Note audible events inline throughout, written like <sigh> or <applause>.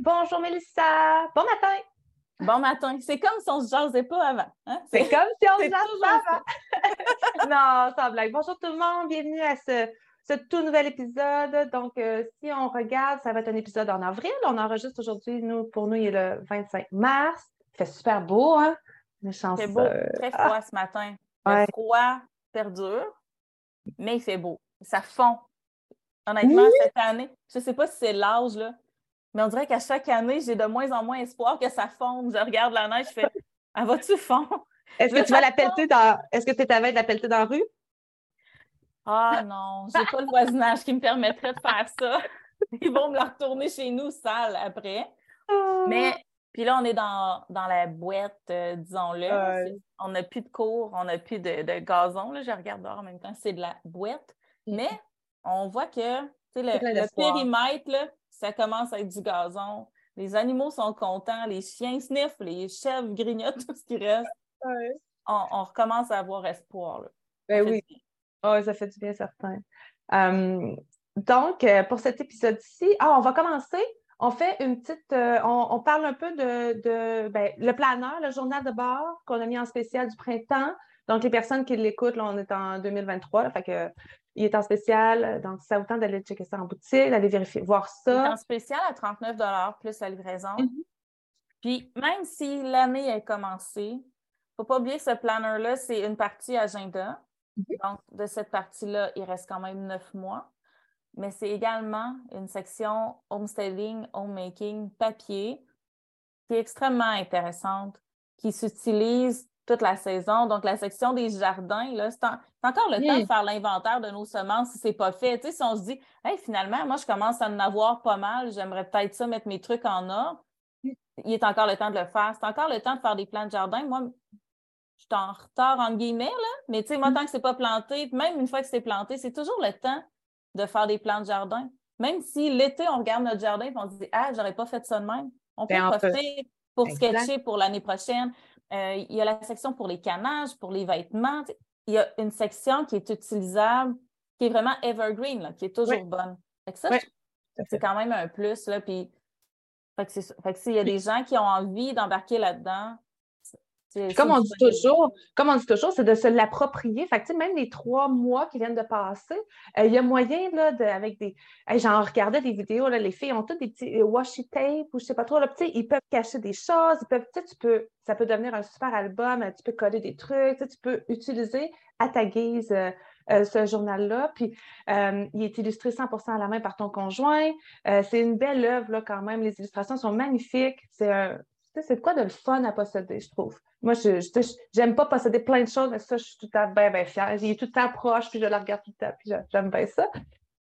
bonjour Mélissa. Bon matin. Bon matin. C'est comme si on se jasait pas avant. Hein? C'est comme si on se jasait pas avant. <laughs> non, sans blague. Bonjour tout le monde. Bienvenue à ce, tout nouvel épisode. Donc, euh, si on regarde, ça va être un épisode en avril. On enregistre aujourd'hui, nous, pour nous, il est le 25 mars. Il fait super beau, hein? Il fait beau, très froid ce matin. Le froid perdure, mais il fait beau. Ça fond. Honnêtement, cette année, je ne sais pas si c'est l'âge, là, mais on dirait qu'à chaque année, j'ai de moins en moins espoir que ça fonde. Je regarde la neige, je fais Elle va-tu fondre? Est-ce que tu vas la pelleter dans. Est-ce que tu es avec de la pelleter dans la rue? Ah non, j'ai pas le voisinage qui me permettrait de faire ça. Ils vont me la retourner chez nous sale après. Ah. Mais puis là, on est dans, la boîte, euh, disons-le. On n'a plus de cours, on n'a plus de, gazon. Là, je regarde dehors en même temps, c'est de la boîte. Mais on voit que le, périmètre, là, ça commence à être du gazon. Les animaux sont contents, les chiens sniffent, les chèvres grignotent tout ce qui reste. On, recommence à avoir espoir. Ben oui. Oh, ça fait du bien certain. Hum, donc, euh, pour cet épisode-ci, ah, on va commencer. On fait une petite. Euh, on, parle un peu de, ben, le planeur, le journal de bord qu'on a mis en spécial du printemps. Donc, les personnes qui l'écoutent, on est en 2023, fait que il est en spécial, donc ça vous tente d'aller checker ça en boutique, d'aller vérifier, voir ça. Il est en spécial à 39 plus la livraison. Mm-hmm. Puis même si l'année a commencé, il ne faut pas oublier que ce planner-là, c'est une partie agenda. Mm-hmm. Donc, de cette partie-là, il reste quand même neuf mois. Mais c'est également une section homesteading, homemaking, papier, qui est extrêmement intéressante, qui s'utilise toute la saison. Donc, la section des jardins, c'est, encore le temps de faire l'inventaire de nos semences si ce n'est pas fait. Tu sais, si on se dit, hey, finalement, moi, je commence à en avoir pas mal, j'aimerais peut-être ça mettre mes trucs en ordre, il est encore le temps de le faire. C'est encore le temps de faire des plants de jardin. Moi, je suis en retard, entre guillemets, là, mais tu sais, moi, mm. tant que ce n'est pas planté, même une fois que c'est planté, c'est toujours le temps de faire des plants de jardin. Même si l'été, on regarde notre jardin et on se dit, ah, j'aurais pas fait ça de même. On peut ben, profiter pour sketcher pour l'année prochaine. Euh, il y a la section pour les canages, pour les vêtements. Il y a une section qui est utilisable, qui est vraiment evergreen, qui est toujours bonne. ça, c'est quand même un plus. Là, puis, fait que s'il y a des gens qui ont envie d'embarquer là-dedans, comme on dit toujours, comme on dit toujours, c'est de se l'approprier. Fait que, même les trois mois qui viennent de passer, euh, il y a moyen là, de, avec des. J'en regardais des vidéos, là, les filles ont toutes des petits euh, washi tape ou je sais pas trop. Là, ils peuvent cacher des choses, ils peuvent, tu peux, ça peut devenir un super album, tu peux coller des trucs, tu peux utiliser à ta guise. Euh, ce journal-là. Puis, il est illustré 100% à la main par ton conjoint. c'est une belle œuvre, là, quand même. Les illustrations sont magnifiques. C'est un, c'est quoi de le fun à posséder, je trouve. Moi, je j'aime pas posséder plein de choses, mais ça, je suis tout à fait bien, bien fière. Il est tout le temps proche, puis je le regarde tout le temps, puis j'aime bien ça.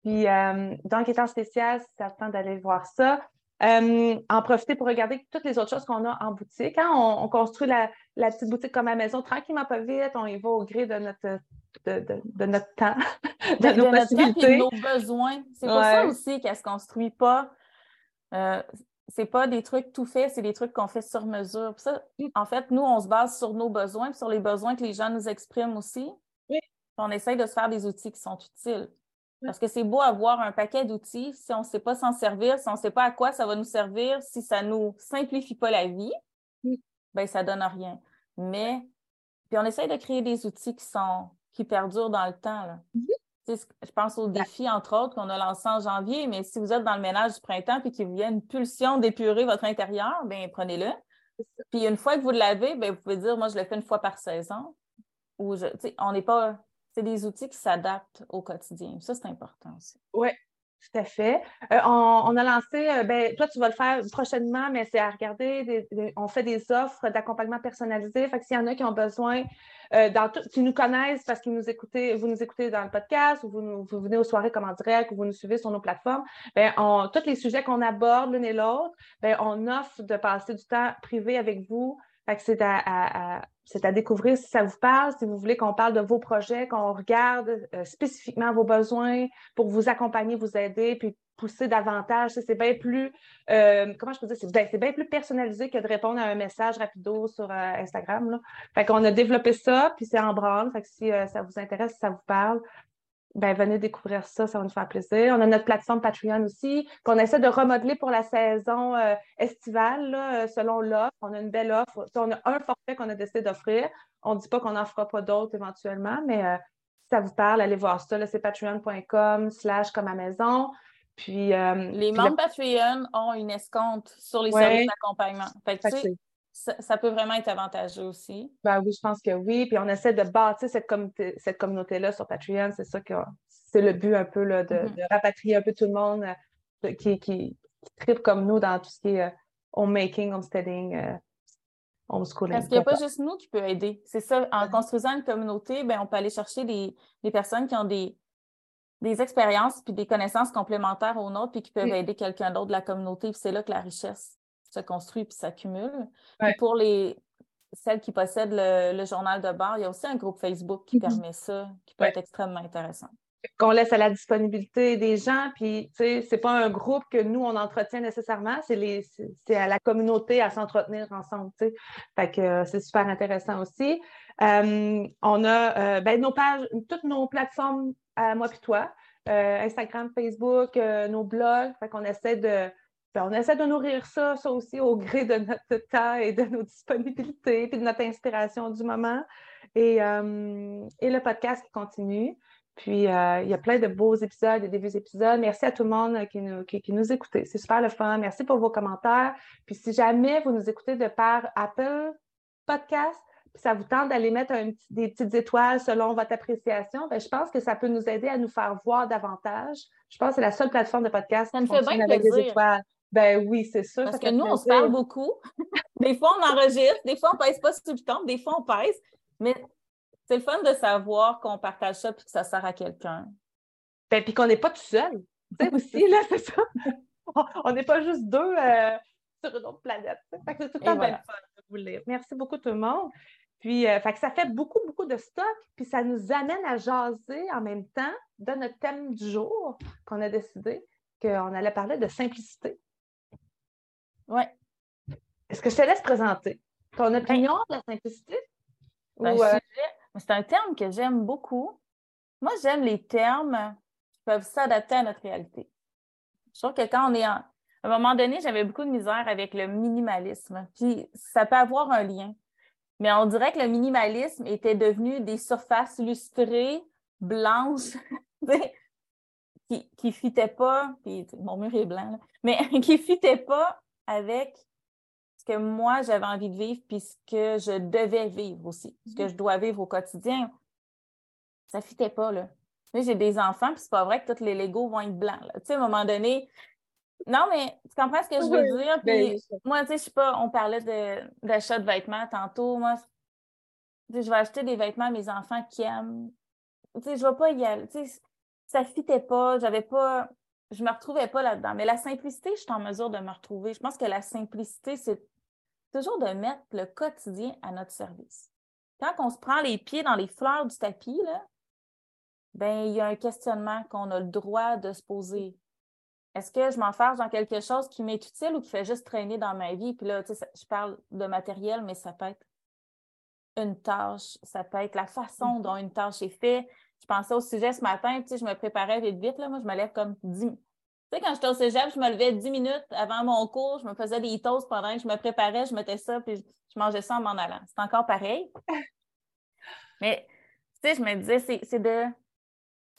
Puis, euh, donc, étant spécial, c'est le temps d'aller voir ça. Euh, en profiter pour regarder toutes les autres choses qu'on a en boutique. Hein. On, construit la, petite boutique comme à la maison tranquillement, pas vite. On y va au gré de notre, de, notre temps, <laughs> de, nos possibilités. de nos besoins. C'est pour ça aussi qu'elle ne se construit pas. Euh, c'est pas des trucs tout faits, c'est des trucs qu'on fait sur mesure. ça, en fait, nous, on se base sur nos besoins, sur les besoins que les gens nous expriment aussi. On essaye de se faire des outils qui sont utiles. Parce que c'est beau avoir un paquet d'outils, si on ne sait pas s'en servir, si on ne sait pas à quoi ça va nous servir, si ça ne nous simplifie pas la vie, ben ça donne rien. Mais, puis on essaye de créer des outils qui sont qui perdurent dans le temps. Là. Je pense au défi, entre autres, qu'on a lancé en janvier, mais si vous êtes dans le ménage du printemps et qu'il y a une pulsion d'épurer votre intérieur, bien, prenez-le. Puis une fois que vous l'avez, bien, vous pouvez dire, moi, je le fais une fois par saison. Ou on n'est pas. C'est des outils qui s'adaptent au quotidien. Ça, c'est important aussi. Oui, tout à fait. Euh, on, a lancé, euh, ben, toi, tu vas le faire prochainement, mais c'est à regarder. on fait des offres d'accompagnement personnalisé. Fait que s'il y en a qui ont besoin, euh, dans qui nous connaissent parce que nous écoutez, vous nous écoutez dans le podcast ou vous, venez aux soirées comme en direct ou vous nous suivez sur nos plateformes, ben, on, tous les sujets qu'on aborde l'une et l'autre, ben, on offre de passer du temps privé avec vous. Fait que c'est à c'est à découvrir si ça vous parle, si vous voulez qu'on parle de vos projets, qu'on regarde euh, spécifiquement vos besoins pour vous accompagner, vous aider, puis pousser davantage. C'est bien plus, euh, comment je peux dire, c'est bien, plus personnalisé que de répondre à un message rapido sur euh, Instagram. Là. Fait qu'on a développé ça, puis c'est en branle. Fait que si ça vous intéresse, si ça vous parle, ben, venez découvrir ça, ça va nous faire plaisir. On a notre plateforme Patreon aussi, qu'on essaie de remodeler pour la saison euh, estivale, euh, selon l'offre. On a une belle offre. On a un forfait qu'on a décidé d'offrir. On ne dit pas qu'on n'en fera pas d'autres éventuellement, mais euh, si ça vous parle, allez voir ça. C'est patreon.com slash comme à maison. Puis, les membres Patreon ont une escompte sur les services d'accompagnement. Fait ça, peut vraiment être avantageux aussi. Ben oui, je pense que oui. Puis on essaie de bâtir cette, cette communauté-là sur Patreon. C'est ça que c'est le but un peu là, de, mm-hmm. rapatrier un peu tout le monde euh, qui, qui, tripe comme nous dans tout ce qui est euh, homemaking, homesteading, euh, homeschooling. Parce qu'il n'y a pas juste nous qui peut aider. C'est ça, en construisant une communauté, ben, on peut aller chercher des, personnes qui ont des, des expériences puis des connaissances complémentaires aux nôtres puis qui peuvent aider quelqu'un d'autre de la communauté. Puis c'est là que la richesse se construit puis s'accumule. Pour les celles qui possèdent le, journal de bord, il y a aussi un groupe Facebook qui mm-hmm. permet ça, qui peut être extrêmement intéressant. Qu'on laisse à la disponibilité des gens, puis tu sais, c'est pas un groupe que nous on entretient nécessairement, c'est à la communauté à s'entretenir ensemble, tu sais. Fait que euh, c'est super intéressant aussi. Euh, on a euh, ben, nos pages, toutes nos plateformes à moi puis toi, Instagram, Facebook, nos blogs. Fait qu'on essaie de ben, on essaie de nourrir ça, ça aussi, au gré de notre temps et de nos disponibilités, et de notre inspiration du moment. Et, le podcast continue. Puis, euh, il y a plein de beaux épisodes et des vieux épisodes. Merci à tout le monde qui nous, qui, nous écoutez. C'est super le fun. Merci pour vos commentaires. Puis, si jamais vous nous écoutez de par Apple Podcast, puis ça vous tente d'aller mettre des petites étoiles selon votre appréciation, ben, je pense que ça peut nous aider à nous faire voir davantage. Je pense que c'est la seule plateforme de podcast qui fonctionne avec des étoiles. Ben oui, c'est ça. Parce que nous, on se parle beaucoup. <laughs> des fois, on enregistre, des fois, on ne pèse pas sur le temps, des fois, on pèse. Mais c'est le fun de savoir qu'on partage ça et que ça sert à quelqu'un. Ben, puis qu'on n'est pas tout seul. Tu sais, aussi, là, c'est ça. <laughs> On n'est pas juste deux euh, sur une autre planète. Fait que c'est tout le temps fun de vous lire. Merci beaucoup, tout le monde. Puis, euh, fait que ça fait beaucoup, beaucoup de stock, puis ça nous amène à jaser en même temps de notre thème du jour qu'on a décidé qu'on allait parler de simplicité. Oui. Est-ce que je te laisse présenter ton ben, opinion de la simplicité? Ben, euh, c'est un terme que j'aime beaucoup. Moi, j'aime les termes qui peuvent s'adapter à notre réalité. Je trouve que quand on est en. À un moment donné, j'avais beaucoup de misère avec le minimalisme. Puis ça peut avoir un lien. Mais on dirait que le minimalisme était devenu des surfaces lustrées, blanches, <laughs> qui ne fitaient pas, puis mon mur est blanc, mais <laughs> qui ne fitaient pas avec que moi j'avais envie de vivre puis ce que je devais vivre aussi, ce que mm-hmm. je dois vivre au quotidien. Ça ne fitait pas, là. Moi, j'ai des enfants, puis c'est pas vrai que tous les Legos vont être blancs. Tu sais, à un moment donné, non, mais tu comprends ce que je veux dire? Ben puis moi, tu sais, je sais pas, on parlait d'achat de, vêtements tantôt. Moi, je vais acheter des vêtements à mes enfants qui aiment. Tu sais, je vais pas y aller. Tu sais, ça fitait pas, j'avais pas je ne me retrouvais pas là-dedans. Mais la simplicité, je suis en mesure de me retrouver. Je pense que la simplicité, c'est toujours de mettre le quotidien à notre service. Quand on se prend les pieds dans les fleurs du tapis, là, ben, il y a un questionnement qu'on a le droit de se poser. Est-ce que je m'enfarge dans quelque chose qui m'est utile ou qui fait juste traîner dans ma vie? Puis là, tu sais, je parle de matériel, mais ça peut être une tâche, ça peut être la façon mm-hmm. dont une tâche est faite, je pensais au sujet ce matin, tu sais, je me préparais vite, vite. Là, moi, je me lève comme 10 minutes. Tu sais, quand j'étais au cégep, je me levais 10 minutes avant mon cours, je me faisais des toasts pendant que je me préparais, je mettais ça, puis je mangeais ça en m'en allant. C'est encore pareil. <laughs> Mais, tu sais, je me disais, c'est de,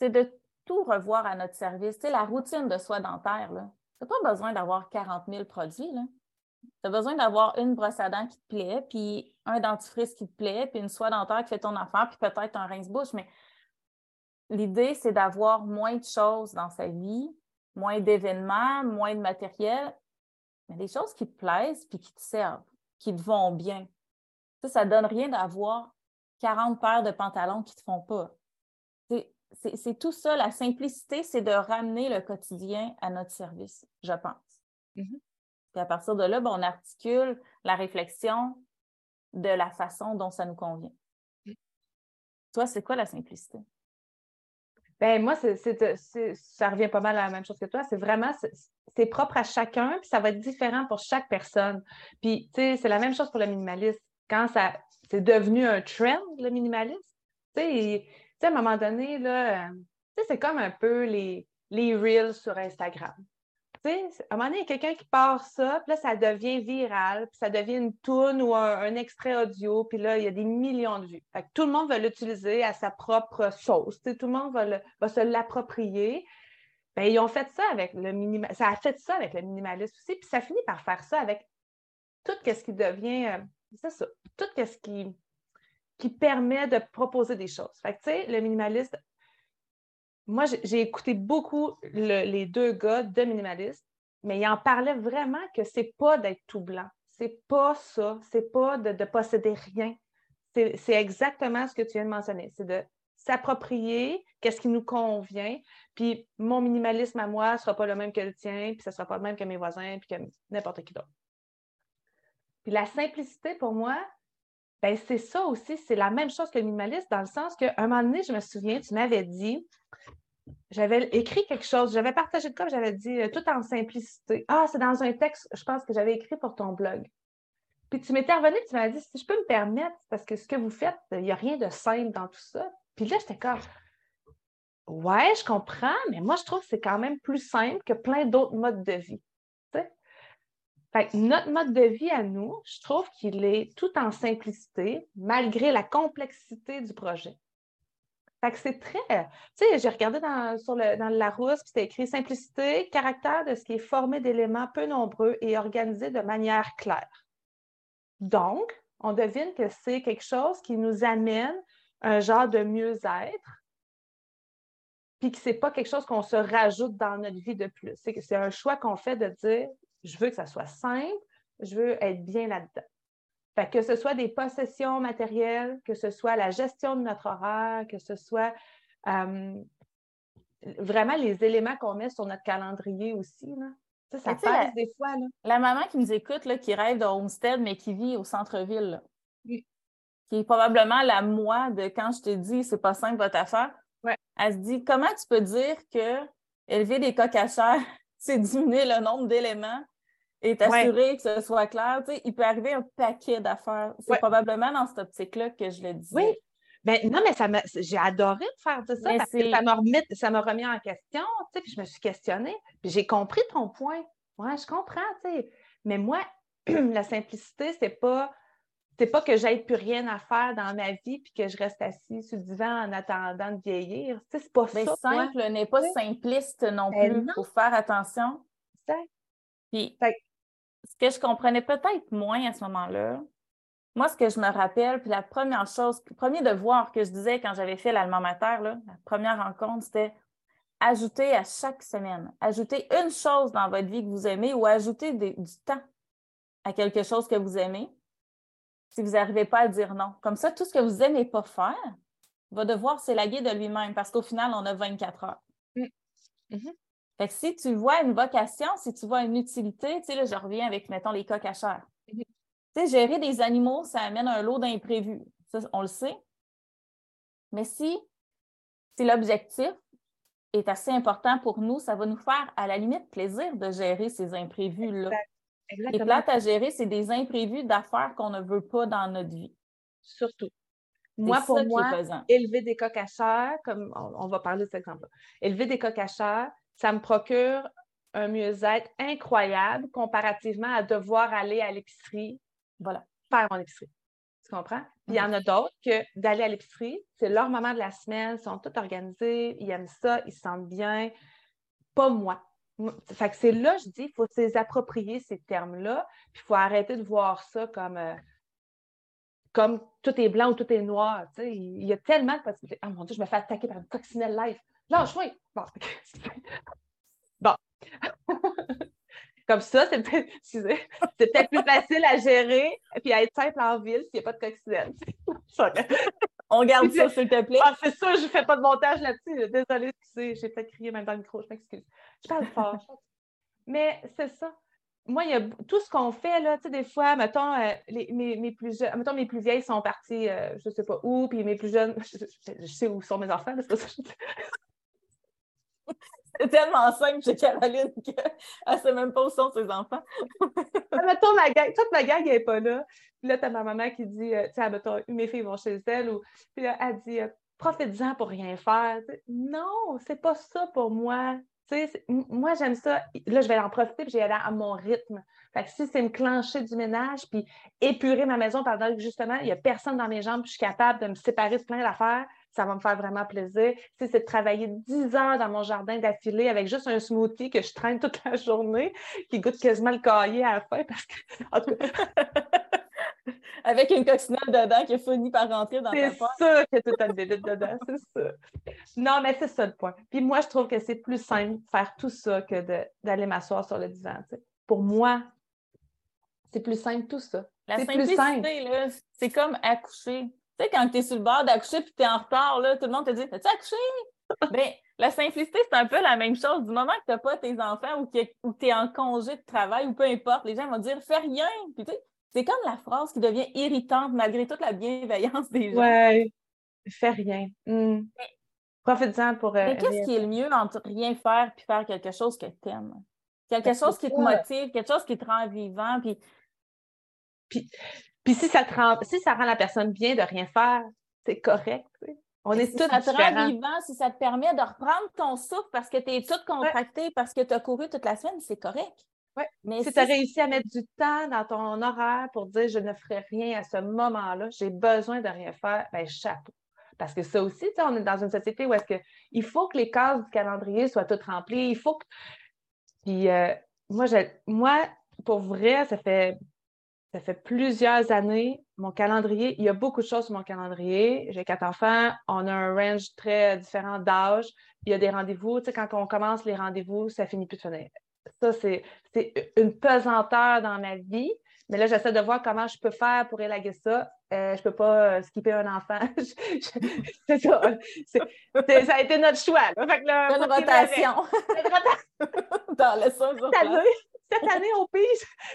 de tout revoir à notre service. Tu sais, la routine de soie dentaire, là. Tu n'as pas besoin d'avoir 40 000 produits, là. Tu as besoin d'avoir une brosse à dents qui te plaît, puis un dentifrice qui te plaît, puis une soie dentaire qui fait ton affaire, puis peut-être un rince-bouche. Mais l'idée, c'est d'avoir moins de choses dans sa vie, moins d'événements, moins de matériel, mais des choses qui te plaisent puis qui te servent, qui te vont bien. Ça, ne donne rien d'avoir 40 paires de pantalons qui ne te font pas. C'est tout ça. La simplicité, c'est de ramener le quotidien à notre service, je pense. Puis à partir de là, ben, on articule la réflexion de la façon dont ça nous convient. Mm. Toi, c'est quoi la simplicité? Ben moi, c'est, ça revient pas mal à la même chose que toi. C'est vraiment, c'est, propre à chacun, puis ça va être différent pour chaque personne. Puis, tu sais, c'est la même chose pour le minimalisme. Quand ça, c'est devenu un trend, le minimalisme, tu sais, à un moment donné, là, sais, c'est comme un peu les, les Reels sur Instagram. À un moment donné, il y a quelqu'un qui part ça, puis là, ça devient viral, puis ça devient une toune ou un, extrait audio, puis là, il y a des millions de vues. Fait que tout le monde va l'utiliser à sa propre sauce. Tout le monde va, se l'approprier. Bien, ils ont fait ça avec le. Ça a fait ça avec le minimalisme aussi, puis ça finit par faire ça avec tout ce qui devient. Euh, c'est ça, tout ce qui, qui permet de proposer des choses. Fait que, tu sais, le minimaliste, moi, j'ai écouté beaucoup les deux gars de minimalistes, mais ils en parlaient vraiment que c'est pas d'être tout blanc. C'est pas ça. C'est pas de, posséder rien. C'est exactement ce que tu viens de mentionner. C'est de s'approprier qu'est-ce qui nous convient. Puis mon minimalisme à moi ne sera pas le même que le tien, puis ce ne sera pas le même que mes voisins, puis que n'importe qui d'autre. Puis la simplicité, pour moi, ben c'est ça aussi, c'est la même chose que le minimaliste, dans le sens qu'à un moment donné, je me souviens, tu m'avais dit, j'avais écrit quelque chose, j'avais partagé de quoi, j'avais dit euh, tout en simplicité. Ah, c'est dans un texte, je pense que j'avais écrit pour ton blog. Puis tu m'étais revenu, tu m'as dit, si je peux me permettre, parce que ce que vous faites, il n'y a rien de simple dans tout ça. Puis là, j'étais comme, ouais, je comprends, mais moi, je trouve que c'est quand même plus simple que plein d'autres modes de vie notre mode de vie à nous, je trouve qu'il est tout en simplicité, malgré la complexité du projet. Fait que c'est très. Tu sais, j'ai regardé dans, sur le, dans le Larousse, puis c'était écrit simplicité, caractère de ce qui est formé d'éléments peu nombreux et organisé de manière claire. Donc, on devine que c'est quelque chose qui nous amène un genre de mieux-être, puis que ce n'est pas quelque chose qu'on se rajoute dans notre vie de plus. C'est, c'est un choix qu'on fait de dire je veux que ça soit simple, je veux être bien là-dedans. Que ce soit des possessions matérielles, que ce soit la gestion de notre horaire, que ce soit euh, vraiment les éléments qu'on met sur notre calendrier aussi. Ça, ça passe des fois. La maman qui nous écoute, là, qui rêve de Homestead, mais qui vit au centre-ville, qui est probablement la moi de quand je te dis c'est pas simple votre affaire, elle se dit comment tu peux dire que élever des coques à chair, <laughs> c'est diminuer le nombre d'éléments et t'assurer que ce soit clair. Tu sais, il peut arriver un paquet d'affaires. C'est probablement dans cette optique-là que je le dis. Oui. Ben, non, mais ça j'ai adoré de faire de ça parce que ça m'a remis, remis en question, tu sais, puis je me suis questionnée, puis j'ai compris ton point. Oui, je comprends, tu sais. Mais moi, <clears throat> la simplicité, c'est pas c'est pas que j'aille plus rien à faire dans ma vie puis que je reste assis sur le divan en attendant de vieillir. Tu sais, c'est pas mais simple n'est pas simpliste non ben plus. Il faut faire attention. Puis, ce que je comprenais peut-être moins à ce moment-là, moi, ce que je me rappelle, puis la première chose, le premier devoir que je disais quand j'avais fait l'allemand mater, la première rencontre, c'était ajouter à chaque semaine, ajouter une chose dans votre vie que vous aimez ou ajouter du temps à quelque chose que vous aimez si vous n'arrivez pas à dire non. Comme ça, tout ce que vous n'aimez pas faire va devoir s'élaguer de lui-même parce qu'au final, on a 24 heures. Mmh. Mmh fait que si tu vois une vocation, si tu vois une utilité, tu sais, là, je reviens avec, mettons, les coques à chair. Mhm. Tu sais, gérer des animaux, ça amène un lot d'imprévus. Ça, on le sait. Mais si, si l'objectif est assez important pour nous, ça va nous faire, à la limite, plaisir de gérer ces imprévus-là. Les plates à gérer, c'est des imprévus d'affaires qu'on ne veut pas dans notre vie. Surtout. Moi, pour moi, élever des coques à chair, comme on, va parler de cet exemple-là, élever des coques à chair, ça me procure un mieux-être incroyable comparativement à devoir aller à l'épicerie, voilà, faire mon épicerie. Tu comprends? Puis il y en a d'autres que d'aller à l'épicerie, c'est leur moment de la semaine, ils sont tous organisés, ils aiment ça, ils se sentent bien. Pas moi. Fait que c'est là, je dis, il faut s'approprier ces termes-là, puis il faut arrêter de voir ça comme, euh, comme tout est blanc ou tout est noir. Il y a tellement de possibilités. Oh mon Dieu, je me fais attaquer par une coccinelle live. Lâche-moi! Bon. <laughs> bon. <laughs> Comme ça, c'est peut-être plus facile à gérer puis à être simple en ville s'il n'y a pas de coccinelle. <laughs> On garde ça, s'il te plaît. Ah, c'est ça, je ne fais pas de montage là-dessus. Désolée, j'ai peut-être crié même dans le micro, je m'excuse. Je parle fort. Mais c'est ça. Moi, il y a tout ce qu'on fait, là, tu sais, des fois, mettons, euh, les, mes, plus jeunes, mettons, mes plus vieilles sont parties, euh, je ne sais pas où, puis mes plus jeunes, je, sais où sont mes enfants, c'est pas ça <laughs> C'est tellement simple chez Caroline qu'elle <laughs> ne sait même pas où sont ses enfants. Ah, mettons, ma gang, toute ma gang n'est pas là. Puis là, tu as ma maman qui dit, euh, sais, mettons, mes filles vont chez elle. Ou... Puis là, elle dit, euh, profite-en pour rien faire. Non, c'est pas ça pour moi. moi, j'aime ça. Là, je vais en profiter puis j'ai aller à mon rythme. Fait que si c'est me clencher du ménage puis épurer ma maison pendant que justement, il n'y a personne dans mes jambes puis je suis capable de me séparer de plein d'affaires, ça va me faire vraiment plaisir. Si c'est de travailler 10 heures dans mon jardin d'affilée avec juste un smoothie que je traîne toute la journée, qui goûte quasiment le cahier à la fin parce que. <laughs> avec une coccinelle dedans qui a fini par rentrer dans ta poche. C'est ça que tu as une dedans, c'est ça. Non, mais c'est ça le point. Puis moi, je trouve que c'est plus simple de faire tout ça que d'aller m'asseoir sur le divan. Pour moi, c'est plus simple tout ça. La simplicité, c'est comme accoucher. Tu sais, quand tu es sur le bord d'accoucher puis tu es en retard, là, tout le monde te dit As-tu accouché? <laughs> Bien, la simplicité, c'est un peu la même chose. Du moment que tu n'as pas tes enfants ou que tu es en congé de travail ou peu importe, les gens vont dire Fais rien. Puis tu sais, c'est comme la phrase qui devient irritante malgré toute la bienveillance des gens. Ouais, fais rien. Hmm. Profite-en pour. Euh, mais qu'est-ce qui est le mieux entre rien faire puis faire quelque chose que tu aimes? Quelque chose qui te motive, quelque chose qui te rend vivant. Puis puis, puis si, ça rend, si ça rend la personne bien de rien faire, c'est correct. On est si ça te rend vivant, si ça te permet de reprendre ton souffle parce que tu es toute contractée, parce que tu as couru toute la semaine, c'est correct. Ouais. Mais si, tu as réussi à mettre du temps dans ton horaire pour dire je ne ferai rien à ce moment-là, j'ai besoin de rien faire, ben chapeau. Parce que ça aussi, on est dans une société où est-ce que il faut que les cases du calendrier soient toutes remplies. Il faut que. Puis euh, moi, je, moi, pour vrai, ça fait ça fait plusieurs années. Mon calendrier, il y a beaucoup de choses sur mon calendrier. J'ai quatre enfants. On a un range très différent d'âge. Il y a des rendez-vous. Tu sais, quand on commence les rendez-vous, ça finit plus de finir. Ça, c'est une pesanteur dans ma vie. Mais là, j'essaie de voir comment je peux faire pour élaguer ça. Euh, je ne peux pas euh, skipper un enfant. <laughs> c'est ça. ça a été notre choix. une rotation. Une <laughs> rotation. dans le sens cette <laughs> année, on pige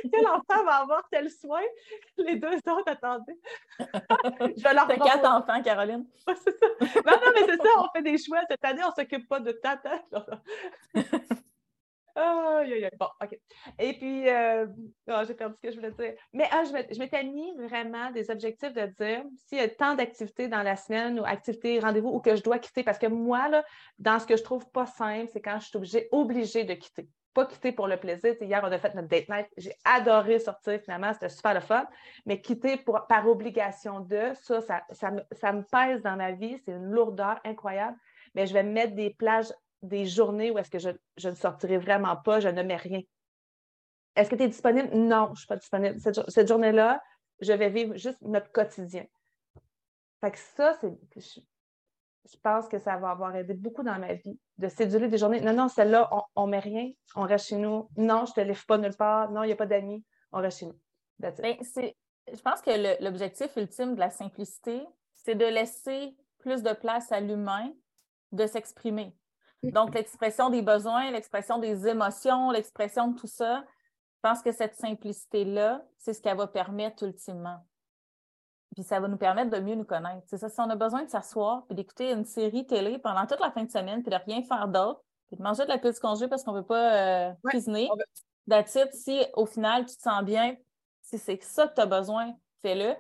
<laughs> quel enfant va avoir tel soin. Les deux autres, attendez. <laughs> je vais leur T'as quatre enfants, Caroline. c'est ça. Non, non, mais c'est ça, on fait des choix. Cette année, on ne s'occupe pas de tata. Oh, bon, OK. Et puis, euh, oh, j'ai perdu ce que je voulais dire. Mais ah, je m'étais mis vraiment des objectifs de dire s'il y a tant d'activités dans la semaine ou activités, rendez-vous, ou que je dois quitter. Parce que moi, là, dans ce que je trouve pas simple, c'est quand je suis obligée, obligée de quitter pas quitter pour le plaisir. hier, on a fait notre date night. J'ai adoré sortir finalement, c'était super le fun. Mais quitter pour, par obligation de, ça ça, me, pèse dans ma vie. C'est une lourdeur incroyable. Mais je vais mettre des plages, des journées où est-ce que je, ne sortirai vraiment pas, je ne mets rien. Est-ce que tu es disponible? Non, je ne suis pas disponible. Cette, cette journée-là, je vais vivre juste notre quotidien. Fait que ça, c'est je pense que ça va avoir aidé beaucoup dans ma vie de céduler des journées. Non, non, celle-là, on ne met rien, on reste chez nous. Non, je ne te lève pas nulle part. Non, il n'y a pas d'amis, on reste chez nous. Ben, je pense que l'objectif ultime de la simplicité, c'est de laisser plus de place à l'humain de s'exprimer. Mm. Donc, l'expression des besoins, l'expression des émotions, l'expression de tout ça, je pense que cette simplicité-là, c'est ce qu'elle va permettre ultimement. Puis ça va nous permettre de mieux nous connaître. C'est ça, si on a besoin de s'asseoir puis d'écouter une série télé pendant toute la fin de semaine puis de rien faire d'autre, puis de manger de la pile congé parce qu'on ne veut pas euh, cuisiner, si au final tu te sens bien, si c'est ça que tu as besoin, fais-le.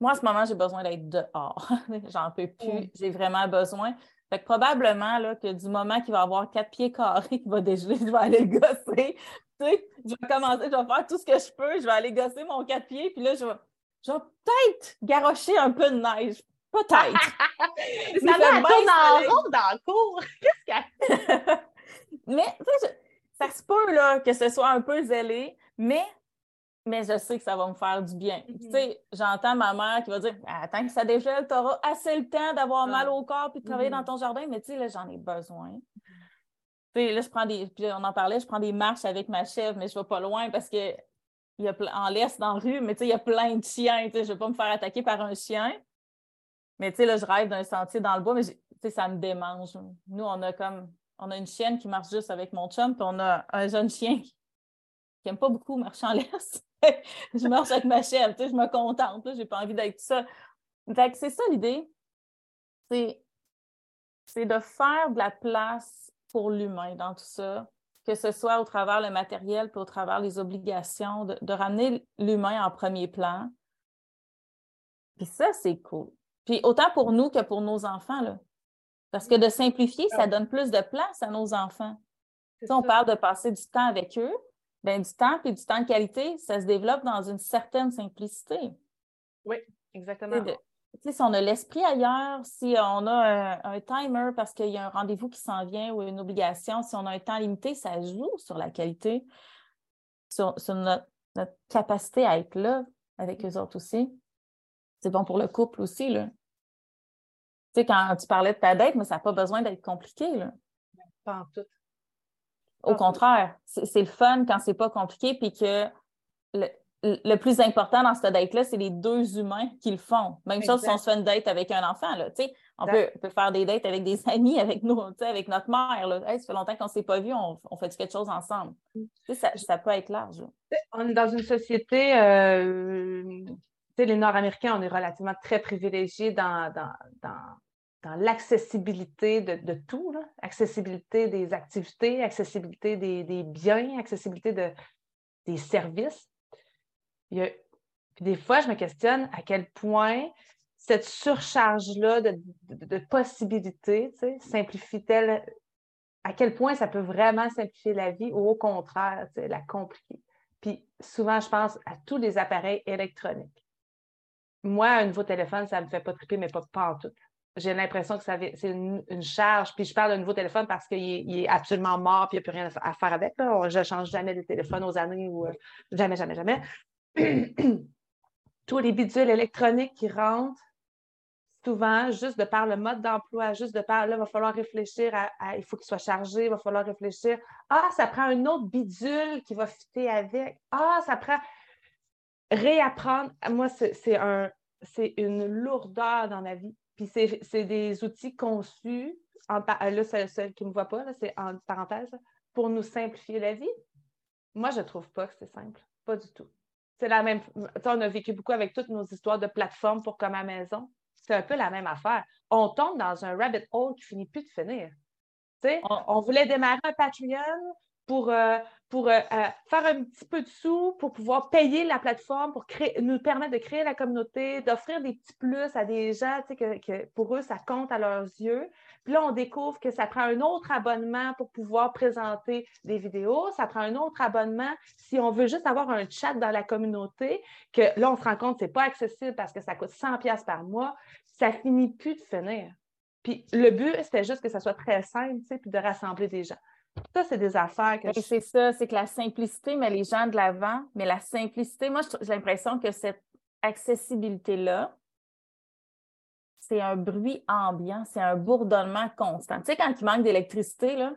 Moi, en ce moment, j'ai besoin d'être dehors. <laughs> J'en peux plus. J'ai vraiment besoin. Fait que probablement là, que du moment qu'il va avoir quatre pieds carrés <laughs> qui va dégeler, je vais aller le gosser. Tu sais, je vais commencer, je vais faire tout ce que je peux, je vais aller gosser mon quatre pieds, puis là, je vais je vais peut-être garrocher un peu de neige. Peut-être. <laughs> ça va tourne en rond dans le cours. <laughs> Qu'est-ce qu'il <laughs> Mais, ça se peut là, que ce soit un peu zélé, mais, mais je sais que ça va me faire du bien. Tu mm-hmm. sais, j'entends ma mère qui va dire Attends que ça dégèle, tu auras assez le temps d'avoir mal au corps puis de travailler dans mm-hmm. ton jardin, mais tu sais, là, j'en ai besoin. Tu sais, là, je prends des. Puis on en parlait, je prends des marches avec ma chèvre, mais je ne vais pas loin parce que il y a en laisse dans la rue, mais il y a plein de chiens. Je ne vais pas me faire attaquer par un chien. Mais là, je rêve d'un sentier dans le bois, mais ça me démange. Nous, on a comme on a une chienne qui marche juste avec mon chum, puis on a un jeune chien qui n'aime pas beaucoup marcher en laisse. <laughs> je marche avec ma chèvre, je me contente, je n'ai pas envie d'être ça. c'est ça l'idée. C'est de faire de la place pour l'humain dans tout ça que ce soit au travers le matériel puis au travers les obligations, de, ramener l'humain en premier plan. Puis ça, c'est cool. Puis autant pour nous que pour nos enfants, là. Parce que de simplifier, ça donne plus de place à nos enfants. Si on parle de passer du temps avec eux, bien, du temps et du temps de qualité, ça se développe dans une certaine simplicité. Oui, exactement. Si on a l'esprit ailleurs, si on a un, timer parce qu'il y a un rendez-vous qui s'en vient ou une obligation, si on a un temps limité, ça joue sur la qualité, sur, notre, capacité à être là avec eux autres aussi. C'est bon pour le couple aussi. Là. Tu sais, quand tu parlais de ta dette, mais ça n'a pas besoin d'être compliqué. Là. Pas en tout. Au contraire, c'est le fun quand c'est pas compliqué, puis que le, plus important dans cette date-là, c'est les deux humains qui le font. Même chose si on se fait une date avec un enfant. Là, on peut, peut, faire des dates avec des <laughs> amis, avec, nous, avec notre mère. Là. ça fait longtemps qu'on ne s'est pas vu, on, fait quelque chose ensemble? Mm. Ça, ça, peut être large. On est dans une société, euh, les Nord-Américains, on est relativement très privilégiés dans, dans dans l'accessibilité de, tout, accessibilité des activités, accessibilité des, biens, accessibilité de, des services. Puis des fois, je me questionne à quel point cette surcharge-là de, possibilités simplifie-t-elle, à quel point ça peut vraiment simplifier la vie ou au contraire, la compliquer? Puis souvent, je pense à tous les appareils électroniques. Moi, un nouveau téléphone, ça ne me fait pas triper, mais pas, pas en tout j'ai l'impression que c'est une, charge. Puis je parle d'un nouveau téléphone parce qu'il est, absolument mort puis il n'y a plus rien à faire avec. Je ne change jamais de téléphone aux années ou euh, jamais, jamais, jamais. <clears throat> Tous les bidules électroniques qui rentrent, souvent, juste de par le mode d'emploi, juste de par là, il va falloir réfléchir à, il faut qu'il soit chargé, il va falloir réfléchir. Ah, ça prend un autre bidule qui va fitter avec. Ah, ça prend réapprendre. Moi, c'est un, une lourdeur dans ma vie puis c'est des outils conçus, en, là, seul qui ne me voit pas, c'est en parenthèse, pour nous simplifier la vie. Moi, je ne trouve pas que c'est simple. Pas du tout. C'est la même. On a vécu beaucoup avec toutes nos histoires de plateformes pour comme à maison. C'est un peu la même affaire. On tombe dans un rabbit hole qui finit plus de finir. On, on voulait démarrer un Patreon, pour, euh, pour euh, euh, faire un petit peu de sous, pour pouvoir payer la plateforme, pour créer, nous permettre de créer la communauté, d'offrir des petits plus à des gens, que, que pour eux, ça compte à leurs yeux. Puis là, on découvre que ça prend un autre abonnement pour pouvoir présenter des vidéos. Ça prend un autre abonnement si on veut juste avoir un chat dans la communauté, que là, on se rend compte que ce n'est pas accessible parce que ça coûte 100$ par mois. Ça finit plus de finir. Puis le but, c'était juste que ça soit très simple, puis de rassembler des gens. Ça, c'est des affaires que. C'est ça, c'est que la simplicité met les gens de l'avant, mais la simplicité, moi, j'ai l'impression que cette accessibilité-là, c'est un bruit ambiant, c'est un bourdonnement constant. Tu sais, quand il manque d'électricité, là,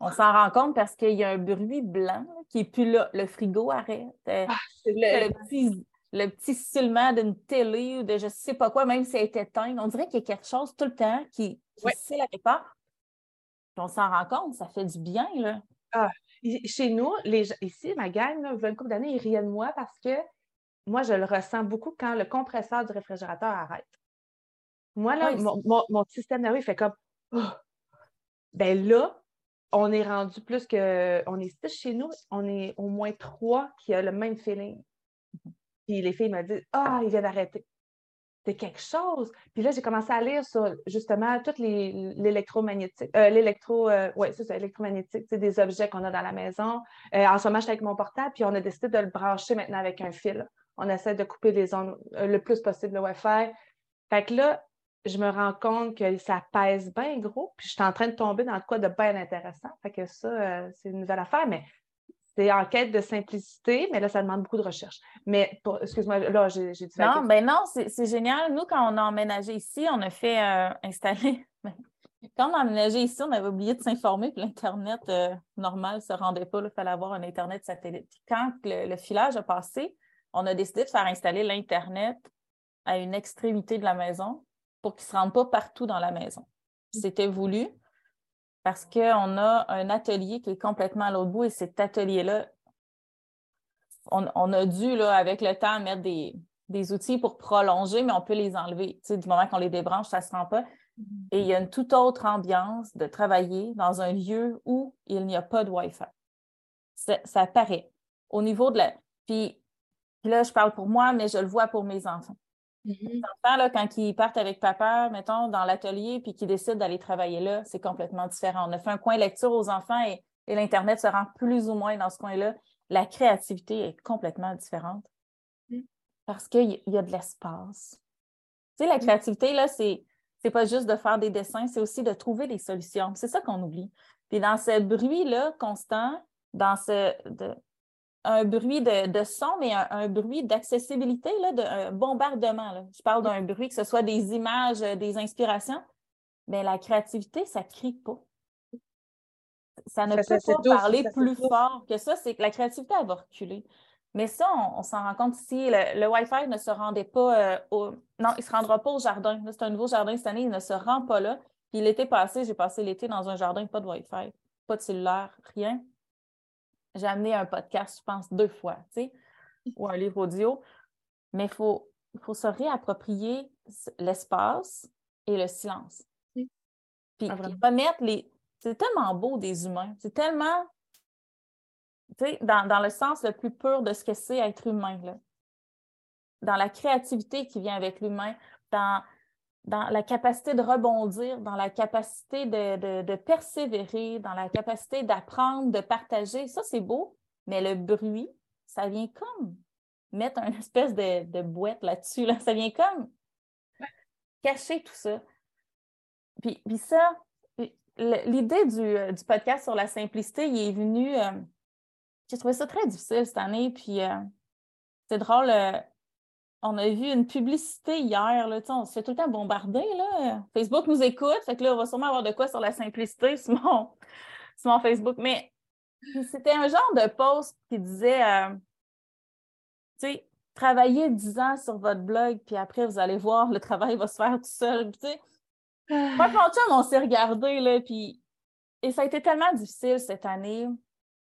on s'en rend compte parce qu'il y a un bruit blanc qui n'est plus là. Le frigo arrête. Euh, ah, le, petit, le petit d'une télé ou de je ne sais pas quoi, même si elle est éteinte. On dirait qu'il y a quelque chose tout le temps qui, qui ouais. part on s'en rend compte, ça fait du bien. Là. Ah, chez nous, les, ici, ma gang, là, une couple d'années, ils riaient de moi parce que moi, je le ressens beaucoup quand le compresseur du réfrigérateur arrête. Moi, là, mon, système nerveux fait comme oh! Ben là, on est rendu plus que. On est six chez nous, on est au moins trois qui ont le même feeling. Puis les filles me disent Ah, il vient d'arrêter c'est quelque chose. Puis là, j'ai commencé à lire sur justement tout l'électromagnétique, euh, l'électro, euh, ouais, c'est ça, électromagnétique, c'est des objets qu'on a dans la maison. Euh, en ce moment, je suis avec mon portable, puis on a décidé de le brancher maintenant avec un fil. On essaie de couper les ondes le plus possible, le Wi-Fi. Fait que là, je me rends compte que ça pèse bien gros, puis je suis en train de tomber dans quoi de bien intéressant. Fait que ça, c'est une nouvelle affaire, mais c'est en quête de simplicité, mais là, ça demande beaucoup de recherche. Mais, excuse-moi, là, j'ai dit Non, ben non, c'est génial. Nous, quand on a emménagé ici, on a fait euh, installer. <laughs> quand on a emménagé ici, on avait oublié de s'informer, que l'Internet euh, normal ne se rendait pas. Il fallait avoir un Internet satellite. quand le, filage a passé, on a décidé de faire installer l'Internet à une extrémité de la maison pour qu'il ne se rende pas partout dans la maison. C'était voulu parce qu'on a un atelier qui est complètement à l'autre bout et cet atelier-là, on, a dû, là, avec le temps, mettre des, outils pour prolonger, mais on peut les enlever. Tu du moment qu'on les débranche, ça ne se rend pas. Et il y a une toute autre ambiance de travailler dans un lieu où il n'y a pas de Wi-Fi. Ça, ça paraît. Au niveau de la. Puis là, je parle pour moi, mais je le vois pour mes enfants. Les mm-hmm. enfants, là, quand ils partent avec papa, mettons, dans l'atelier, puis qu'ils décident d'aller travailler là, c'est complètement différent. On a fait un coin lecture aux enfants et, l'Internet se rend plus ou moins dans ce coin-là. La créativité est complètement différente mm. parce qu'il y, a de l'espace. Tu sais, la mm. créativité, là, c'est c'est pas juste de faire des dessins, c'est aussi de trouver des solutions. C'est ça qu'on oublie. Puis dans ce bruit-là constant, dans ce, un bruit de, son, mais un, bruit d'accessibilité, un bombardement. Je parle d'un bruit, que ce soit des images, euh, des inspirations. Mais la créativité, ça ne crie pas. Ça ne peut pas parler plus fort que ça. C'est que la créativité, elle va reculer. Mais ça, on, s'en rend compte ici. Le, Wi-Fi ne se rendait pas euh, au. Non, il ne se rendra pas au jardin. C'est un nouveau jardin cette année, il ne se rend pas là. Puis l'été passé, j'ai passé l'été dans un jardin, pas de Wi-Fi, pas de cellulaire, rien j'ai amené un podcast, je pense, deux fois, tu sais, ou un livre audio. Mais il faut, faut se réapproprier l'espace et le silence. Puis, ah, remettre les. C'est tellement beau des humains. C'est tellement. Tu sais, dans, dans, le sens le plus pur de ce que c'est être humain, là. Dans la créativité qui vient avec l'humain, dans dans la capacité de rebondir, dans la capacité de, persévérer, dans la capacité d'apprendre, de partager. Ça, c'est beau, mais le bruit, ça vient comme mettre une <laughs> espèce de, boîte là-dessus. Là. Ça vient comme cacher tout ça. Puis, puis ça, l'idée du, du, podcast sur la simplicité, il est venu. Euh, j'ai trouvé ça très difficile cette année, puis euh, c'est drôle. Euh, on a vu une publicité hier, là, on se fait tout le temps bombarder. Là. Facebook nous écoute, fait que là, on va sûrement avoir de quoi sur la simplicité <laughs> sur mon, Facebook. Mais c'était un genre de post qui disait euh, tu sais, travaillez 10 ans sur votre blog, puis après, vous allez voir, le travail va se faire tout seul. Tu sais. Moi, mon on s'est regardé, là, puis. Et ça a été tellement difficile cette année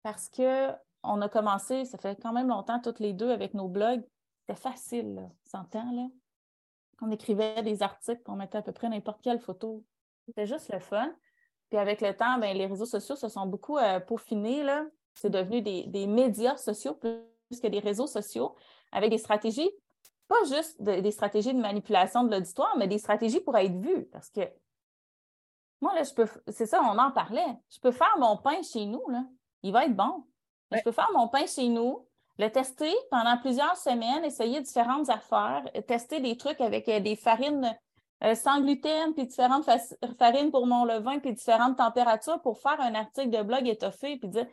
parce que on a commencé, ça fait quand même longtemps, toutes les deux, avec nos blogs c'était facile, là, s'entend, là. On écrivait des articles, on mettait à peu près n'importe quelle photo. C'était juste le fun. Puis avec le temps, ben, les réseaux sociaux se sont beaucoup euh, peaufinés. Là. C'est devenu des, médias sociaux plus que des réseaux sociaux, avec des stratégies, pas juste des stratégies de manipulation de l'auditoire, mais des stratégies pour être vues. Parce que moi, là, je peux. C'est ça, on en parlait. Je peux faire mon pain chez nous, là. Il va être bon. Je peux faire mon pain chez nous, le tester pendant plusieurs semaines, essayer différentes affaires, tester des trucs avec euh, des farines euh, sans gluten, puis différentes farines pour mon levain, puis différentes températures pour faire un article de blog étoffé, puis dire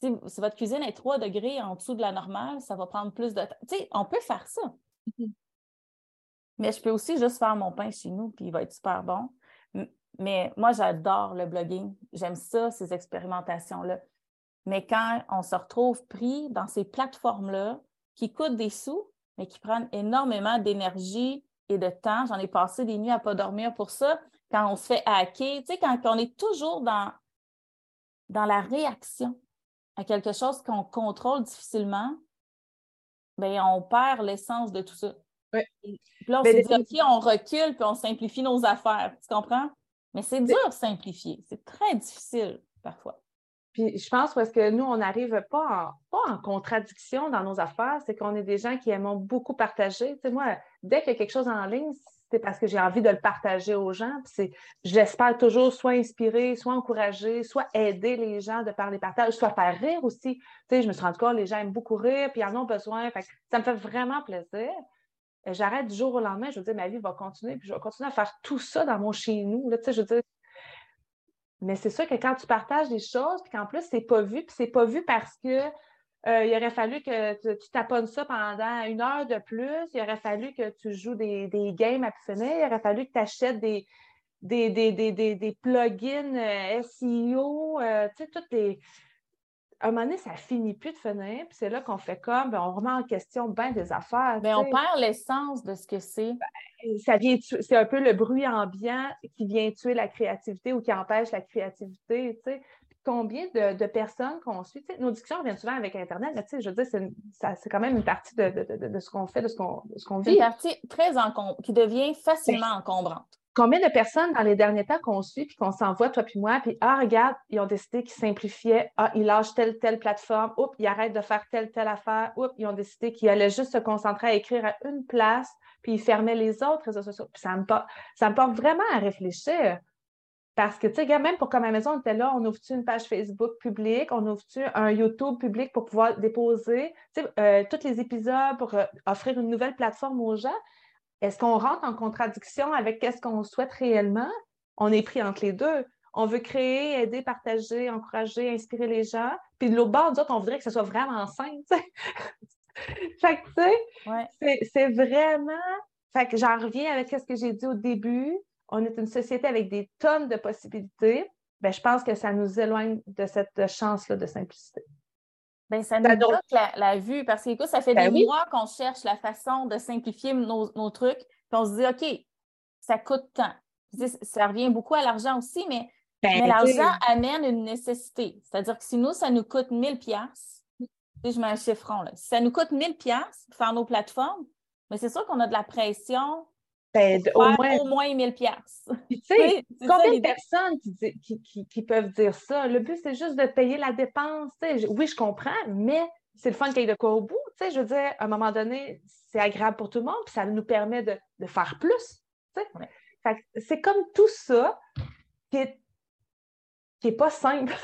si, votre cuisine est 3 degrés en dessous de la normale, ça va prendre plus de temps. Tu sais, on peut faire ça. Mm-hmm. Mais je peux aussi juste faire mon pain chez nous, puis il va être super bon. Mais moi, j'adore le blogging. J'aime ça, ces expérimentations-là. Mais quand on se retrouve pris dans ces plateformes-là qui coûtent des sous, mais qui prennent énormément d'énergie et de temps, j'en ai passé des nuits à ne pas dormir pour ça, quand on se fait hacker, tu sais, quand, on est toujours dans, dans la réaction à quelque chose qu'on contrôle difficilement, bien, on perd l'essence de tout ça. Puis là, on se dit, OK, on recule puis on simplifie nos affaires. Tu comprends? Mais c'est dur de simplifier. C'est très difficile parfois. Je pense parce que nous, on n'arrive pas en, pas en contradiction dans nos affaires, c'est qu'on est des gens qui aiment beaucoup partager. Tu sais, moi, dès qu'il y a quelque chose en ligne, c'est parce que j'ai envie de le partager aux gens. Puis j'espère toujours soit inspirer, soit encourager, soit aider les gens de par les partages, soit faire rire aussi. Tu sais, je me suis rendu compte, les gens aiment beaucoup rire, puis ils en ont besoin. ça me fait vraiment plaisir. J'arrête du jour au lendemain, je veux dire, ma vie va continuer, puis je vais continuer à faire tout ça dans mon chez nous. Là, tu sais, je veux dire, mais c'est sûr que quand tu partages des choses, puis qu'en plus, c'est pas vu, puis c'est pas vu parce que euh, il aurait fallu que tu, tu, taponnes ça pendant une heure de plus, il aurait fallu que tu joues des, des games à finir, il aurait fallu que tu achètes des, des, des, plugins euh, SEO, euh, tu sais, toutes les à un moment donné, ça finit plus de finir, puis c'est là qu'on fait comme, ben, on remet en question bien des affaires. Mais ben, on perd l'essence de ce que c'est. Ben, ça vient c'est un peu le bruit ambiant qui vient tuer la créativité ou qui empêche la créativité, tu sais. Combien de, personnes qu'on suit, nos discussions viennent souvent avec Internet, mais tu sais, je veux dire, c'est, quand même une partie de, ce qu'on fait, de ce qu'on, vit. Une partie très encombrante, qui devient facilement encombrante. Combien de personnes dans les derniers temps qu'on suit puis qu'on s'envoie, toi puis moi, puis ah, regarde, ils ont décidé qu'ils simplifiaient, ah, ils lâchent telle, telle plateforme, oups, ils arrêtent de faire telle, telle affaire, oups, ils ont décidé qu'ils allaient juste se concentrer à écrire à une place, puis ils fermaient les autres réseaux sociaux. Puis ça me, porte, ça me porte vraiment à réfléchir. Parce que, tu sais, même pour comme à maison, on était là, on ouvre-tu une page Facebook publique, on ouvre-tu un YouTube public pour pouvoir déposer, tu sais, euh, tous les épisodes pour euh, offrir une nouvelle plateforme aux gens? Est-ce qu'on rentre en contradiction avec ce qu'on souhaite réellement? On est pris entre les deux. On veut créer, aider, partager, encourager, inspirer les gens. Puis de l'autre bord, on voudrait que ce soit vraiment simple. <laughs> fait que, tu sais, c'est vraiment. Fait que j'en reviens avec ce que j'ai dit au début. On est une société avec des tonnes de possibilités. Bien, je pense que ça nous éloigne de cette chance-là de simplicité. Bien, ça nous bloque la, vue parce que, écoute, ça fait ben des mois qu'on cherche la façon de simplifier nos, trucs, puis on se dit, OK, ça coûte tant. Ça revient beaucoup à l'argent aussi, mais, ben, l'argent amène une nécessité. C'est-à-dire que si nous, ça nous coûte 1000 pièces, je mets un chiffron, là. Si ça nous coûte 1000 pièces pour faire nos plateformes, mais c'est sûr qu'on a de la pression ben, au, moins... au moins 1000 pièces. Tu <laughs> sais, combien de personnes qui, peuvent dire ça? Le but, c'est juste de payer la dépense. Oui, je comprends, mais c'est le fun qu'il y ait de quoi au bout. Je veux dire, à un moment donné, c'est agréable pour tout le monde, puis ça nous permet de, faire plus. C'est comme tout ça qui n'est est pas simple.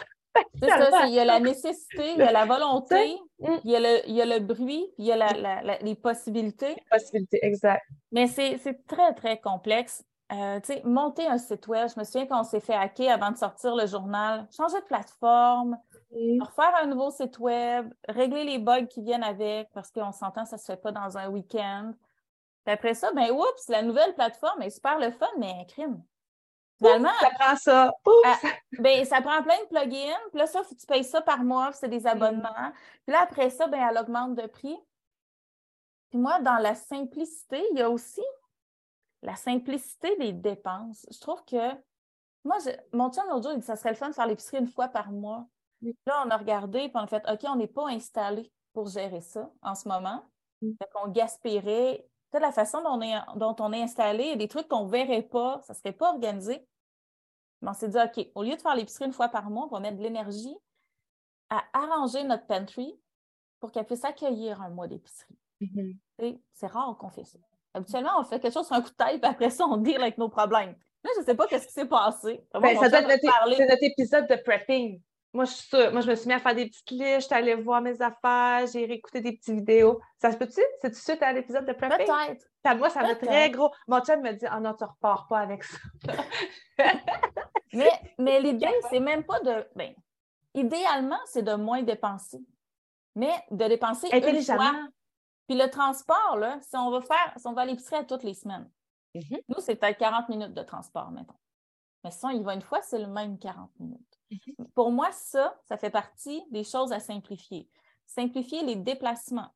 <laughs> C'est ça, il y a la nécessité, il y a la volonté, il y a le, il y a le bruit, puis il y a la, les possibilités. Les possibilités, exact. Mais c'est très, très complexe. Euh, monter un site web, je me souviens qu'on s'est fait hacker avant de sortir le journal, changer de plateforme, refaire un nouveau site web, régler les bugs qui viennent avec, parce qu'on s'entend, ça ne se fait pas dans un week-end. Puis après ça, ben oups, la nouvelle plateforme est super le fun, mais un crime. Finalement, ça prend ça. ben, ça prend plein de plugins. Puis là, ça, faut que tu payes ça par mois, c'est des abonnements. Puis là, après ça, ben, elle augmente de prix. Puis moi, dans la simplicité, il y a aussi la simplicité des dépenses. Je trouve que moi, mon chum l'autre jour, il dit que ça serait le fun de faire l'épicerie une fois par mois. Là, on a regardé, puis on a fait OK, on n'est pas installé pour gérer ça en ce moment. Donc, on gaspillerait la façon dont on est, dont on est installé, des trucs qu'on ne verrait pas, ça ne serait pas organisé. Mais on s'est dit, OK, au lieu de faire l'épicerie une fois par mois, on va mettre de l'énergie à arranger notre pantry pour qu'elle puisse accueillir un mois d'épicerie. Mm-hmm. C'est rare qu'on fait ça. Habituellement, on fait quelque chose sur un coup de tête, puis après ça, on deal avec nos problèmes. Là, je ne sais pas ce qui s'est passé. Ben, ça doit être notre, épisode de prepping. Moi, je suis sûre. Moi, je me suis mis à faire des petites listes, j'étais allée voir mes affaires, j'ai réécouté des petites vidéos. Ça se peut-tu? C'est-tu suite à l'épisode de prepping? Peut-être. moi, ça va très gros. Mon chum me dit, ah oh non, tu repars pas avec ça. <laughs> mais mais l'idée, c'est même pas de. Ben, idéalement, c'est de moins dépenser. Mais de dépenser intelligemment. Puis le transport, là, si on va faire, si on va à l'épicerie à toutes les semaines, mm-hmm. nous, c'est peut-être 40 minutes de transport, mettons. Mais si on y va une fois, c'est le même 40 minutes. Mhm. Pour moi, ça, ça fait partie des choses à simplifier. Simplifier les déplacements.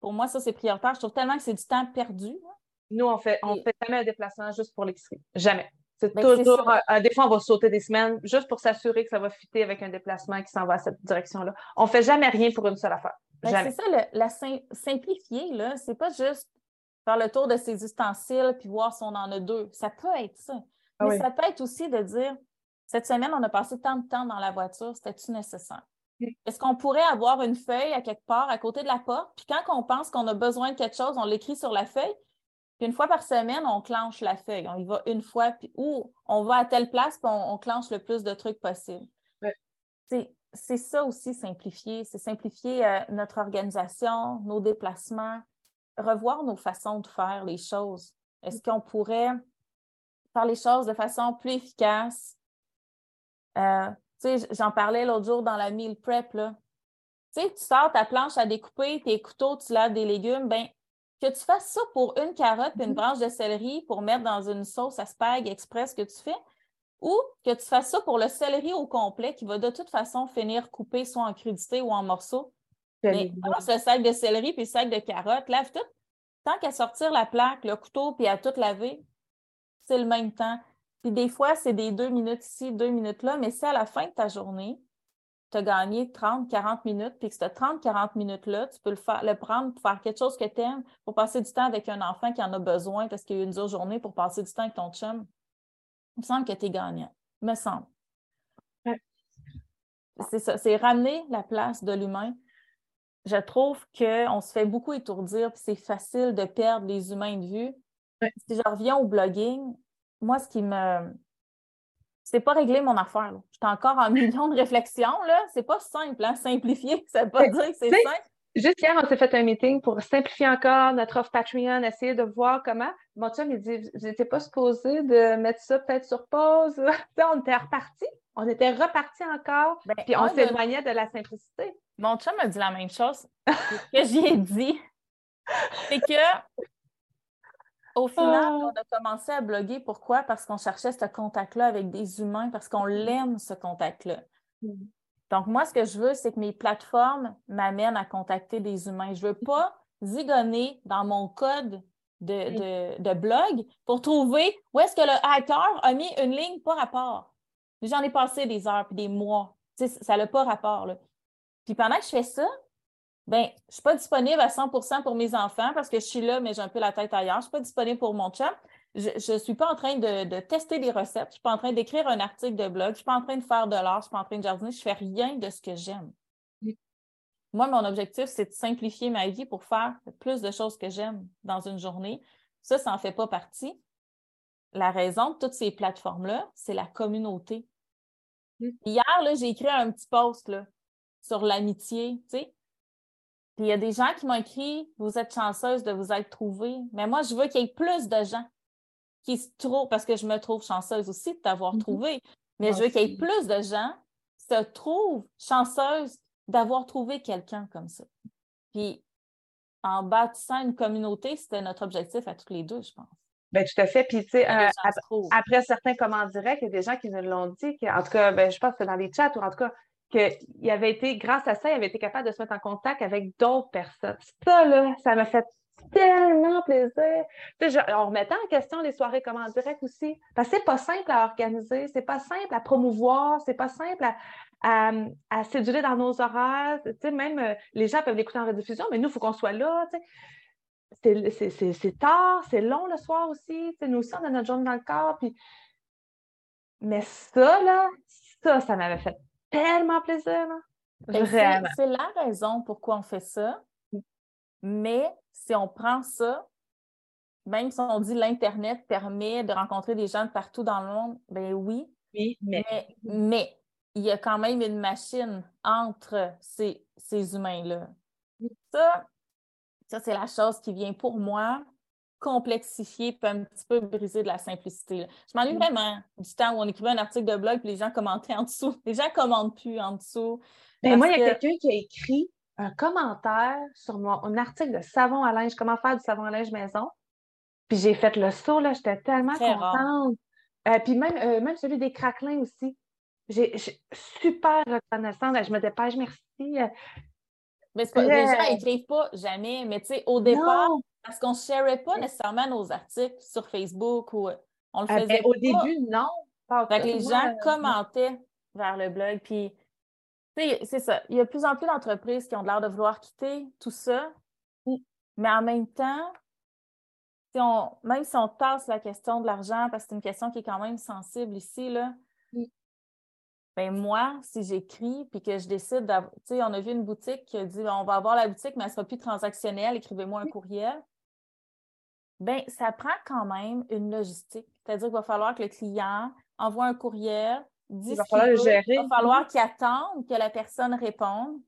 Pour moi, ça, c'est prioritaire. Je trouve tellement que c'est du temps perdu. Nous, on fait, on fait jamais un déplacement juste pour l'épicerie. Jamais. C'est ben, toujours, euh, des fois, on va sauter des semaines juste pour s'assurer que ça va fitter avec un déplacement qui s'en va à cette direction-là. On ne fait jamais rien pour une seule affaire. Ben, c'est ça, la simplifier, là, c'est pas juste faire le tour de ses ustensiles puis voir si on en a deux. Ça peut être ça. Ah Mais ça peut être aussi de dire, cette semaine, on a passé tant de temps dans la voiture, c'était-tu nécessaire? Est-ce qu'on pourrait avoir une feuille à quelque part à côté de la porte? Puis quand on pense qu'on a besoin de quelque chose, on l'écrit sur la feuille. Puis une fois par semaine, on clenche la feuille. On y va une fois, puis ou on va à telle place, puis on, clenche le plus de trucs possible. C'est ça aussi, simplifier. C'est simplifier euh, notre organisation, nos déplacements, revoir nos façons de faire les choses. Est-ce qu'on pourrait faire les choses de façon plus efficace, euh, j'en parlais l'autre jour dans la meal prep. Là. Tu sais, tu sors ta planche à découper, tes couteaux, tu laves des légumes, ben que tu fasses ça pour une carotte et une mm-hmm. branche de céleri pour mettre dans une sauce à spag express que tu fais, ou que tu fasses ça pour le céleri au complet qui va de toute façon finir coupé soit en crudité ou en morceaux. Mais le sac de céleri puis le sac de carottes, lave tout. Tant qu'à sortir la plaque, le couteau puis à tout laver, c'est le même temps. Puis des fois, c'est des deux minutes ici, deux minutes là, mais c'est à la fin de ta journée. tu as gagné 30, 40 minutes, puis que ce 30, 40 minutes-là, tu peux le, faire, le prendre pour faire quelque chose que tu aimes, pour passer du temps avec un enfant qui en a besoin parce qu'il y a eu une dure journée pour passer du temps avec ton chum. Il me semble que tu es gagnant. Il me semble. C'est ça, c'est ramener la place de l'humain. Je trouve qu'on se fait beaucoup étourdir, puis c'est facile de perdre les humains de vue. Si je reviens au blogging, moi, ce qui me c'est pas réglé mon affaire. J'étais encore en <laughs> million de réflexions. Là. C'est pas simple, hein? simplifier. <laughs> Ça veut pas dire que c'est simple. Juste hier, on s'est fait un meeting pour simplifier encore notre offre Patreon, essayer de voir comment. Mon chum, il dit J'étais pas supposé de mettre ça peut-être sur pause. <laughs> on était reparti. On était reparti encore. Ben, puis on s'éloignait de la simplicité. Mon chum a dit la même chose. Ce que j'y ai dit, c'est que au final, oh. on a commencé à bloguer. Pourquoi? Parce qu'on cherchait ce contact-là avec des humains, parce qu'on l'aime, ce contact-là. Mm. Donc, moi, ce que je veux, c'est que mes plateformes m'amènent à contacter des humains. Je ne veux pas zigonner dans mon code de, de, blog pour trouver où est-ce que le hacker a mis une ligne pas rapport. J'en ai passé des heures puis des mois. ça n'a pas rapport. Là. Puis pendant que je fais ça, ben, je ne suis pas disponible à 100% pour mes enfants parce que je suis là, mais j'ai un peu la tête ailleurs. Je ne suis pas disponible pour mon chat. Je ne suis pas en train de, tester des recettes. Je ne suis pas en train d'écrire un article de blog. Je ne suis pas en train de faire de l'art. Je ne suis pas en train de jardiner. Je ne fais rien de ce que j'aime. Moi, mon objectif, c'est de simplifier ma vie pour faire plus de choses que j'aime dans une journée. Ça, ça n'en fait pas partie. La raison de toutes ces plateformes-là, c'est la communauté. Hier, j'ai écrit un petit post là, sur l'amitié. Tu sais, puis il y a des gens qui m'ont écrit Vous êtes chanceuse de vous être trouvée. Mais moi, je veux qu'il y ait plus de gens qui se trouvent, parce que je me trouve chanceuse aussi de t'avoir mm-hmm. trouvé. Mais je veux qu'il y ait plus de gens qui se trouvent chanceuses d'avoir trouvé quelqu'un comme ça. Puis en bâtissant une communauté, c'était notre objectif à tous les deux, je pense. Bien, tout à fait. Puis, tu sais, euh, après, certains commentaires directs, il y a des gens qui nous l'ont dit, en tout cas, ben, je pense que dans les chats, ou en tout cas, qu'il avait été, grâce à ça, il avait été capable de se mettre en contact avec d'autres personnes. Ça, là, ça m'a fait tellement plaisir. On remettait en question les soirées comment direct aussi. Parce que c'est pas simple à organiser, c'est pas simple à promouvoir, c'est pas simple à, séduire dans nos horaires. Même euh, les gens peuvent l'écouter en rediffusion, mais nous, il faut qu'on soit là. C'est tard, c'est long le soir aussi. Nous aussi, on a notre journée dans le corps. Mais ça, là, ça, ça m'avait fait tellement plaisir. Ben, c'est la raison pourquoi on fait ça. Mais si on prend ça, même si on dit l'Internet permet de rencontrer des gens de partout dans le monde, ben oui. Oui, mais... mais, il y a quand même une machine entre ces, ces humains-là. Ça, ça c'est la chose qui vient pour moi complexifier puis un petit peu briser de la simplicité. Je m'ennuie mm. vraiment du temps où on écrivait un article de blog puis les gens commentaient en dessous. Les gens ne commentent plus en dessous. Ben, moi, il y a quelqu'un qui a écrit un commentaire sur mon article de savon à linge, comment faire du savon à linge maison. Puis j'ai fait le saut, là, j'étais tellement contente. Euh, puis même, euh, même celui des craquelins aussi. J'ai super reconnaissante. Je me dépêche, merci. Mais pas, les gens n'écrivent pas jamais, mais tu sais, au départ, parce qu'on ne shareait pas nécessairement nos articles sur Facebook ou on le ah, faisait ben, Au début, non. les gens euh, commentaient vers le blog. Puis, c'est ça. Il y a de plus en plus d'entreprises qui ont l'air de vouloir quitter tout ça. Mais en même temps, si on, même si on tasse la question de l'argent, parce que c'est une question qui est quand même sensible ici, là, ben moi, si j'écris puis que je décide d'avoir, tu sais, on a vu une boutique qui a dit ben, on va avoir la boutique, mais elle ne sera plus transactionnelle, écrivez-moi un courriel. Ben, ça prend quand même une logistique. C'est-à-dire qu'il va falloir que le client envoie un courriel, il va falloir gérer. Il va falloir qu'il attende que la personne réponde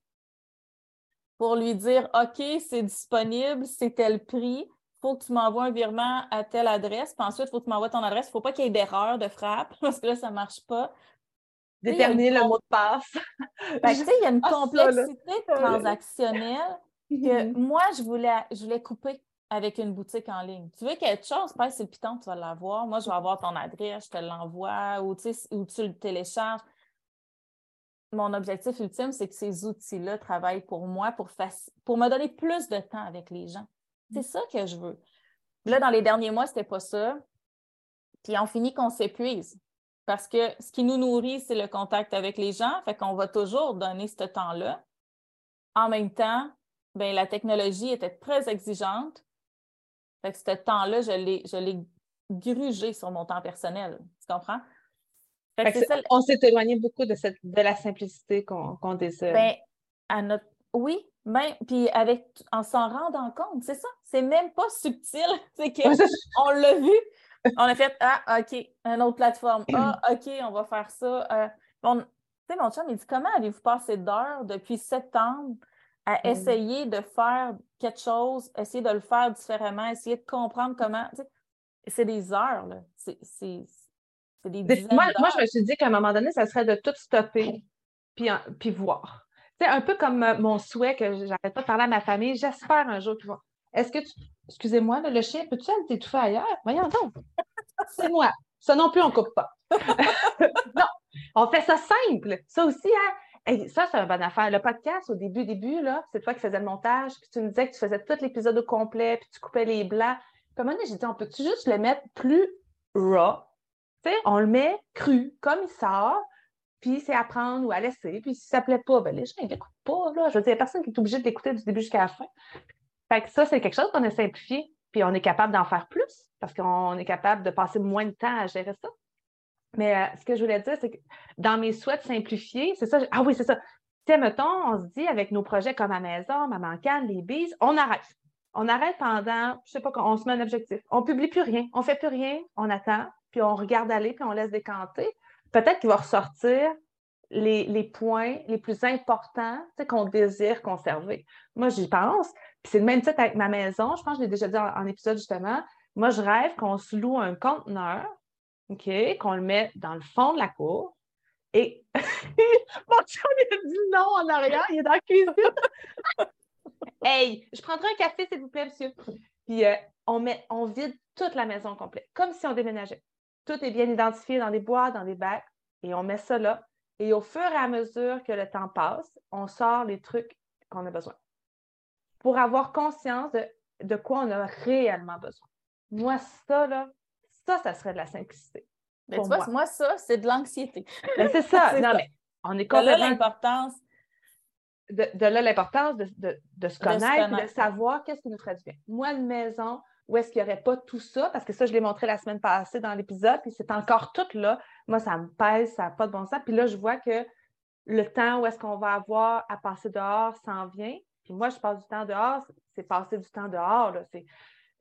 pour lui dire OK, c'est disponible, c'est tel prix. Il faut que tu m'envoies un virement à telle adresse. Puis ensuite, il faut que tu m'envoies ton adresse. Il ne faut pas qu'il y ait d'erreur de frappe <laughs> parce que là, ça ne marche pas déterminer le mot de passe. <laughs> Ben, il y a une <laughs> ah, complexité transactionnelle que mhm. moi, je voulais, je voulais couper avec une boutique en ligne. Tu veux quelque chose, passe c'est le piton, tu vas l'avoir. Moi, je vais avoir ton adresse, je te l'envoie ou, tu le télécharges. Mon objectif ultime, c'est que ces outils-là travaillent pour moi, pour, pour me donner plus de temps avec les gens. C'est ça que je veux. Là, dans les derniers mois, c'était pas ça. Puis on finit qu'on s'épuise. Parce que ce qui nous nourrit, c'est le contact avec les gens. Fait qu'on va toujours donner ce temps-là. En même temps, ben, la technologie était très exigeante. Fait que ce temps-là, je l'ai grugé sur mon temps personnel. Tu comprends? On s'est éloigné beaucoup de, cette, de la simplicité qu'on désire. Ben, à notre... Oui, ben, puis avec en s'en rendant compte, c'est ça. C'est même pas subtil. <laughs> C'est qu'on l'a vu. On a fait Ah, OK, une autre plateforme. Ah, <clears throat> OK, on va faire ça. Euh, tu sais, mon chum, il dit Comment avez-vous passé d'heures depuis septembre à mm. essayer de faire quelque chose, essayer de le faire différemment, essayer de comprendre comment. C'est des heures, là. C'est des dizaines moi, moi, je me suis dit qu'à un moment donné, ça serait de tout stopper puis, puis voir. C'est un peu comme euh, mon souhait que j'arrête pas de parler à ma famille. J'espère un jour vont. Est-ce que tu. Excusez-moi, le chien, peux-tu aller t'étouffer ailleurs? Voyons donc. C'est moi. Ça non plus, on ne coupe pas. <laughs> non, on fait ça simple. Ça aussi, hein? Ça, c'est une bonne affaire. Le podcast, au début, début, là, c'est toi qui faisais le montage, puis tu me disais que tu faisais tout l'épisode au complet, puis tu coupais les blancs. Puis à j'ai dit, on peut-tu juste le mettre plus raw? On le met cru, comme il sort, puis c'est à prendre ou à laisser. Puis si ça ne plaît pas, ben les gens, ils n'écoutent pas. Là. Je veux dire, il n'y a personne qui est obligé de l'écouter du début jusqu'à la fin. Fait que ça, c'est quelque chose qu'on a simplifié, puis on est capable d'en faire plus parce qu'on est capable de passer moins de temps à gérer ça. Mais euh, ce que je voulais dire, c'est que dans mes souhaits simplifiés, c'est ça. Ah oui, c'est ça. Tu mettons, on se dit avec nos projets comme à maison, Maman Canne, les bises, on arrête. On arrête pendant, je sais pas, on se met un objectif. On publie plus rien, on fait plus rien, on attend, puis on regarde aller, puis on laisse décanter peut-être qu'il va ressortir les, points les plus importants qu'on désire conserver. Moi, j'y pense. Puis c'est le même titre avec ma maison. Je pense que je l'ai déjà dit en, épisode justement. Moi, je rêve qu'on se loue un conteneur, OK, qu'on le met dans le fond de la cour. Et <laughs> mon chum, il a dit non en arrière, il est dans la cuisine. <laughs> hey, je prendrai un café, s'il vous plaît, monsieur. Puis euh, on, met, on vide toute la maison complète, comme si on déménageait. Tout est bien identifié dans des boîtes, dans des bacs, et on met ça là. Et au fur et à mesure que le temps passe, on sort les trucs qu'on a besoin pour avoir conscience de, quoi on a réellement besoin. Moi, ça, là, ça, ça serait de la simplicité. Mais tu vois, moi. ça, c'est de l'anxiété. Ben, c'est ça. <laughs> non, mais on est complètement... De là l'importance. De, là l'importance de, se connaître, de savoir qu'est-ce qui nous ferait du bien. Moi, une maison, où est-ce qu'il n'y aurait pas tout ça, parce que ça, je l'ai montré la semaine passée dans l'épisode, puis c'est encore tout là. Moi, ça me pèse, ça n'a pas de bon sens. Puis là, je vois que le temps où est-ce qu'on va avoir à passer dehors s'en vient. Puis moi, je passe du temps dehors, c'est passer du temps dehors. C'est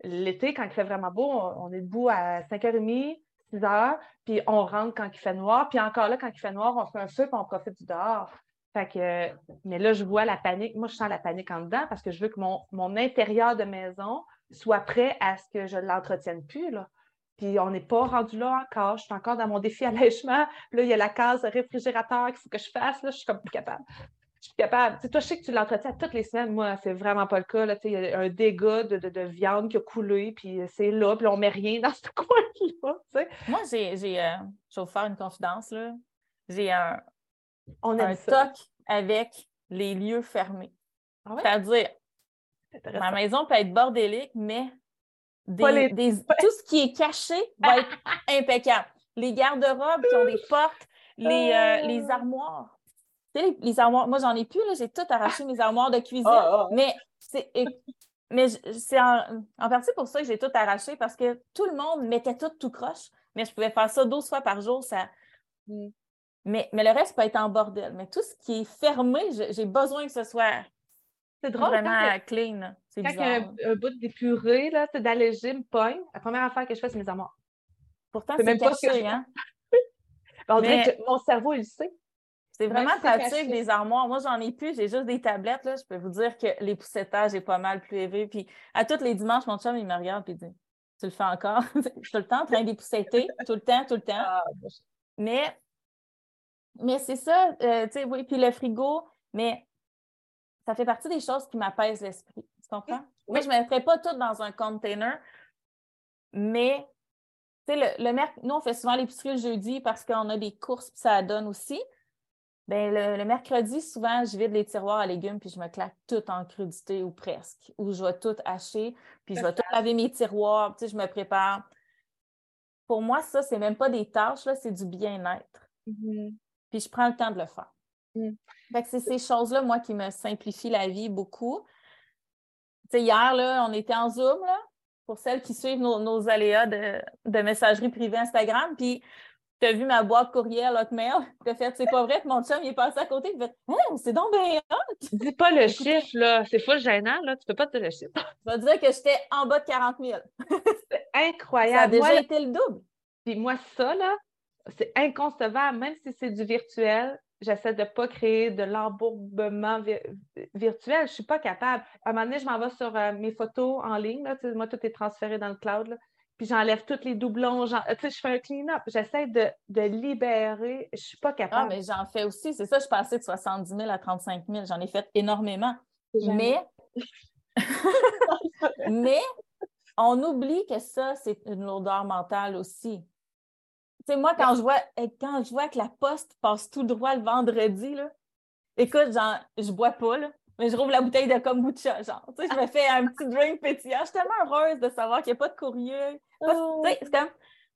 l'été, quand il fait vraiment beau, on, est debout à 5h30, 6h, puis on rentre quand il fait noir. Puis encore là, quand il fait noir, on fait un feu, puis on profite du dehors. Mais là, je vois la panique. Moi, je sens la panique en dedans parce que je veux que mon, mon intérieur de maison soit prêt à ce que je ne l'entretienne plus. Là. Puis on n'est pas rendu là encore. Je suis encore dans mon défi <laughs> allègement. Là, il y a la case réfrigérateur qu'il faut que je fasse. Là, je suis comme plus capable. Je suis capable. Tu toi, je sais que tu l'entretiens toutes les semaines. Moi, c'est vraiment pas le cas. Là. Il y a un dégât de, viande qui a coulé, puis c'est là, puis on met rien dans <laughs> ce coin-là. Moi, j'ai, j'ai euh, je vais vous faire une confidence. Là. J'ai un, on un toc avec les lieux fermés. Ah C'est-à-dire, Ma maison peut être bordélique, mais <laughs> tout ce qui est caché va être <laughs> impeccable. Les garde-robes qui ont des portes, les, euh, les armoires. Les, armoires, moi j'en ai plus, j'ai tout arraché mes armoires de cuisine. Ah, ah. Mais c'est mais c'est en, partie pour ça que j'ai tout arraché parce que tout le monde mettait tout tout croche, mais je pouvais faire ça 12 fois par jour. Ça... Mm. Mais, mais le reste peut être en bordel. Mais tout ce qui est fermé, j'ai besoin que ce soit c'est drôle. Vraiment clean. C'est Quand a un, bout d'épuré, c'est d'alléger, me pogne, la première affaire que je fais, c'est mes armoires. Pourtant, c'est caché, hein? <laughs> on dirait que mon cerveau, il le sait. C'est vraiment pratique, des armoires. Moi, j'en ai plus, j'ai juste des tablettes. Là. Je peux vous dire que les poussettages est pas mal plus élevé. Puis à tous les dimanches, mon chum, il me regarde et dit Tu le fais encore <laughs> Je suis tout le temps en train d'époussetter, tout le temps, tout le temps. Ah, mais mais c'est ça, euh, tu sais, oui. Puis le frigo, mais ça fait partie des choses qui m'apaisent l'esprit. Tu comprends? Moi, je ne mettrais pas tout dans un container, mais tu sais, le, le nous, on fait souvent l'épicerie le jeudi parce qu'on a des courses, puis ça donne aussi. Bien, le, mercredi, souvent, je vide les tiroirs à légumes, puis je me claque tout en crudité ou presque. Ou je vais tout hacher, puis je vais tout laver mes tiroirs, tu sais, je me prépare pour moi, ça, c'est même pas des tâches, là, c'est du bien-être. Mm-hmm. Puis je prends le temps de le faire. Mm. c'est ces choses-là, moi, qui me simplifient la vie beaucoup. Tu sais, hier, là, on était en Zoom, là, pour celles qui suivent nos, aléas de, de, messagerie privée Instagram. Puis tu as vu ma boîte courriel Hotmail, tu as fait, c'est pas vrai que mon chum il est passé à côté, il fait, hein, c'est donc bien Dis pas le chiffre, là, c'est fou gênant, là, tu peux pas te le chiffre. <laughs> Je vais dire que j'étais en bas de 40 000. c'est incroyable. Ça a déjà été le double. Puis moi, ça, là, c'est inconcevable, même si c'est du virtuel, j'essaie de ne pas créer de l'embourbement virtuel. Je ne suis pas capable. À un moment donné, je m'en vais sur euh, mes photos en ligne. Là, moi, tout est transféré dans le cloud. Là puis j'enlève tous les doublons. Tu sais, je fais un clean-up. J'essaie de, de, libérer. Je ne suis pas ah, capable. Ah, mais j'en fais aussi. C'est ça, je passais de 70 000 à 35 000. J'en ai fait énormément. Mais... <laughs> mais on oublie que ça, c'est une lourdeur mentale aussi. Tu sais, moi, quand je, vois, quand je vois que la poste passe tout droit le vendredi, là, écoute, je bois pas, là, mais je rouvre la bouteille de kombucha, genre. Tu sais, je me fais un petit drink pétillant. Je suis tellement heureuse de savoir qu'il n'y a pas de courrier. C'est comme...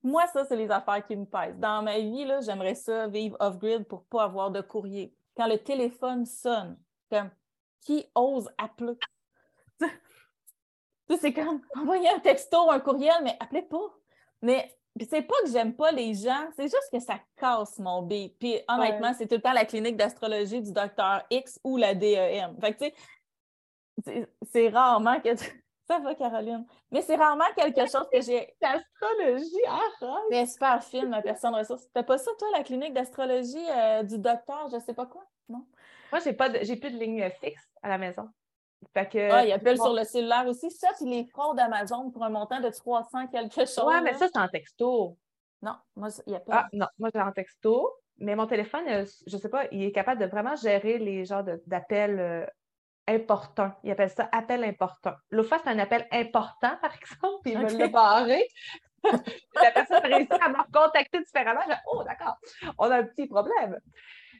Moi, ça, c'est les affaires qui me pèsent. Dans ma vie, là, j'aimerais ça vivre off-grid pour ne pas avoir de courrier. Quand le téléphone sonne, comme qui ose appeler? <laughs> c'est comme envoyer un texto, un courriel, mais appelez pas. Mais c'est pas que j'aime pas les gens, c'est juste que ça casse mon B. Puis honnêtement, c'est tout le temps la clinique d'astrologie du docteur X ou la DEM. Fait que tu sais, c'est rarement que <laughs> Ça va, Caroline? Mais c'est rarement quelque chose que j'ai. L'astrologie, arrête! Mais super film, ma personne ressource. T'as pas ça, toi, la clinique d'astrologie euh, du docteur, je sais pas quoi? Non? Moi, j'ai pas j'ai plus de ligne fixe à la maison. Fait que, ah, il appelle sur le cellulaire aussi. Ça, puis les fraudes d'Amazon pour un montant de 300 quelque chose. Oui, mais ça, c'est en texto. Non, moi, il n'y a pas. Ah, non, moi, j'ai en texto. Mais mon téléphone, euh, je ne sais pas, il est capable de vraiment gérer les genres d'appels euh, importants. Il appelle ça appel important. L'autre fois, c'est un appel important, par exemple, puis il me l'a barré. <laughs> la personne a réussi à me contacter différemment. Je oh, d'accord, on a un petit problème.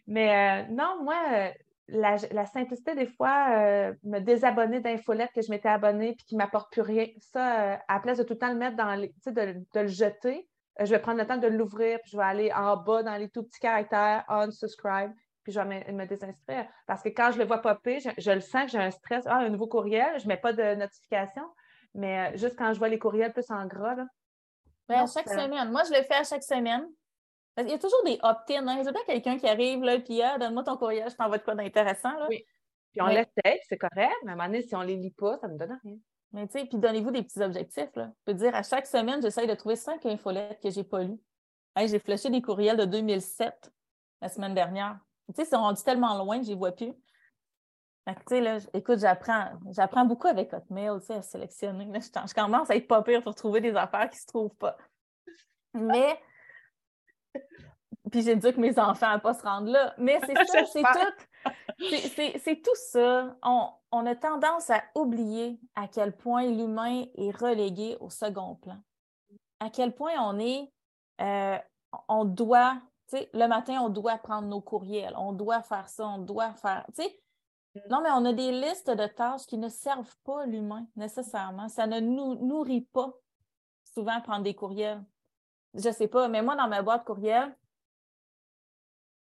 Mais euh, non, moi, la, simplicité, des fois, euh, me désabonner d'infolettes que je m'étais abonnée puis qui ne m'apporte plus rien. Ça, euh, à la place de tout le temps le mettre dans les. Tu sais, de, le jeter, euh, je vais prendre le temps de l'ouvrir puis je vais aller en bas dans les tout petits caractères, unsubscribe, puis je vais me, désinscrire. Parce que quand je le vois popper, je, le sens que j'ai un stress. Ah, un nouveau courriel, je ne mets pas de notification, mais juste quand je vois les courriels plus en gras, là. à chaque semaine. Moi, je le fais à chaque semaine. Il y a toujours des opt-in. Hein? C'est pas quelqu'un qui arrive là, puis ah, donne-moi ton courriel, je t'envoie de quoi d'intéressant. Oui. Puis on l'essaie, c'est correct, mais à un moment donné, si on ne les lit pas, ça ne me donne rien. Mais tu sais, puis donnez-vous des petits objectifs. Là. Je peux dire, à chaque semaine, j'essaie de trouver cinq infolettes que je n'ai pas lues. j'ai flushé des courriels de 2007 la semaine dernière. Tu sais, ils sont rendus tellement loin que je ne les vois plus. tu sais, là, écoute, j'apprends, j'apprends beaucoup avec Hotmail, tu sais, à sélectionner. je, commence à être pas pire pour trouver des affaires qui ne se trouvent pas. Mais puis j'éduque mes enfants à ne pas se rendre là. Mais c'est <laughs> ça, c'est tout. C'est tout ça. On, a tendance à oublier à quel point l'humain est relégué au second plan. À quel point on est, euh, on doit, tu sais, le matin, on doit prendre nos courriels, on doit faire ça, on doit faire, tu sais. Non, mais on a des listes de tâches qui ne servent pas l'humain nécessairement. Ça ne nous nourrit pas souvent prendre des courriels. Je ne sais pas, mais moi, dans ma boîte courriel,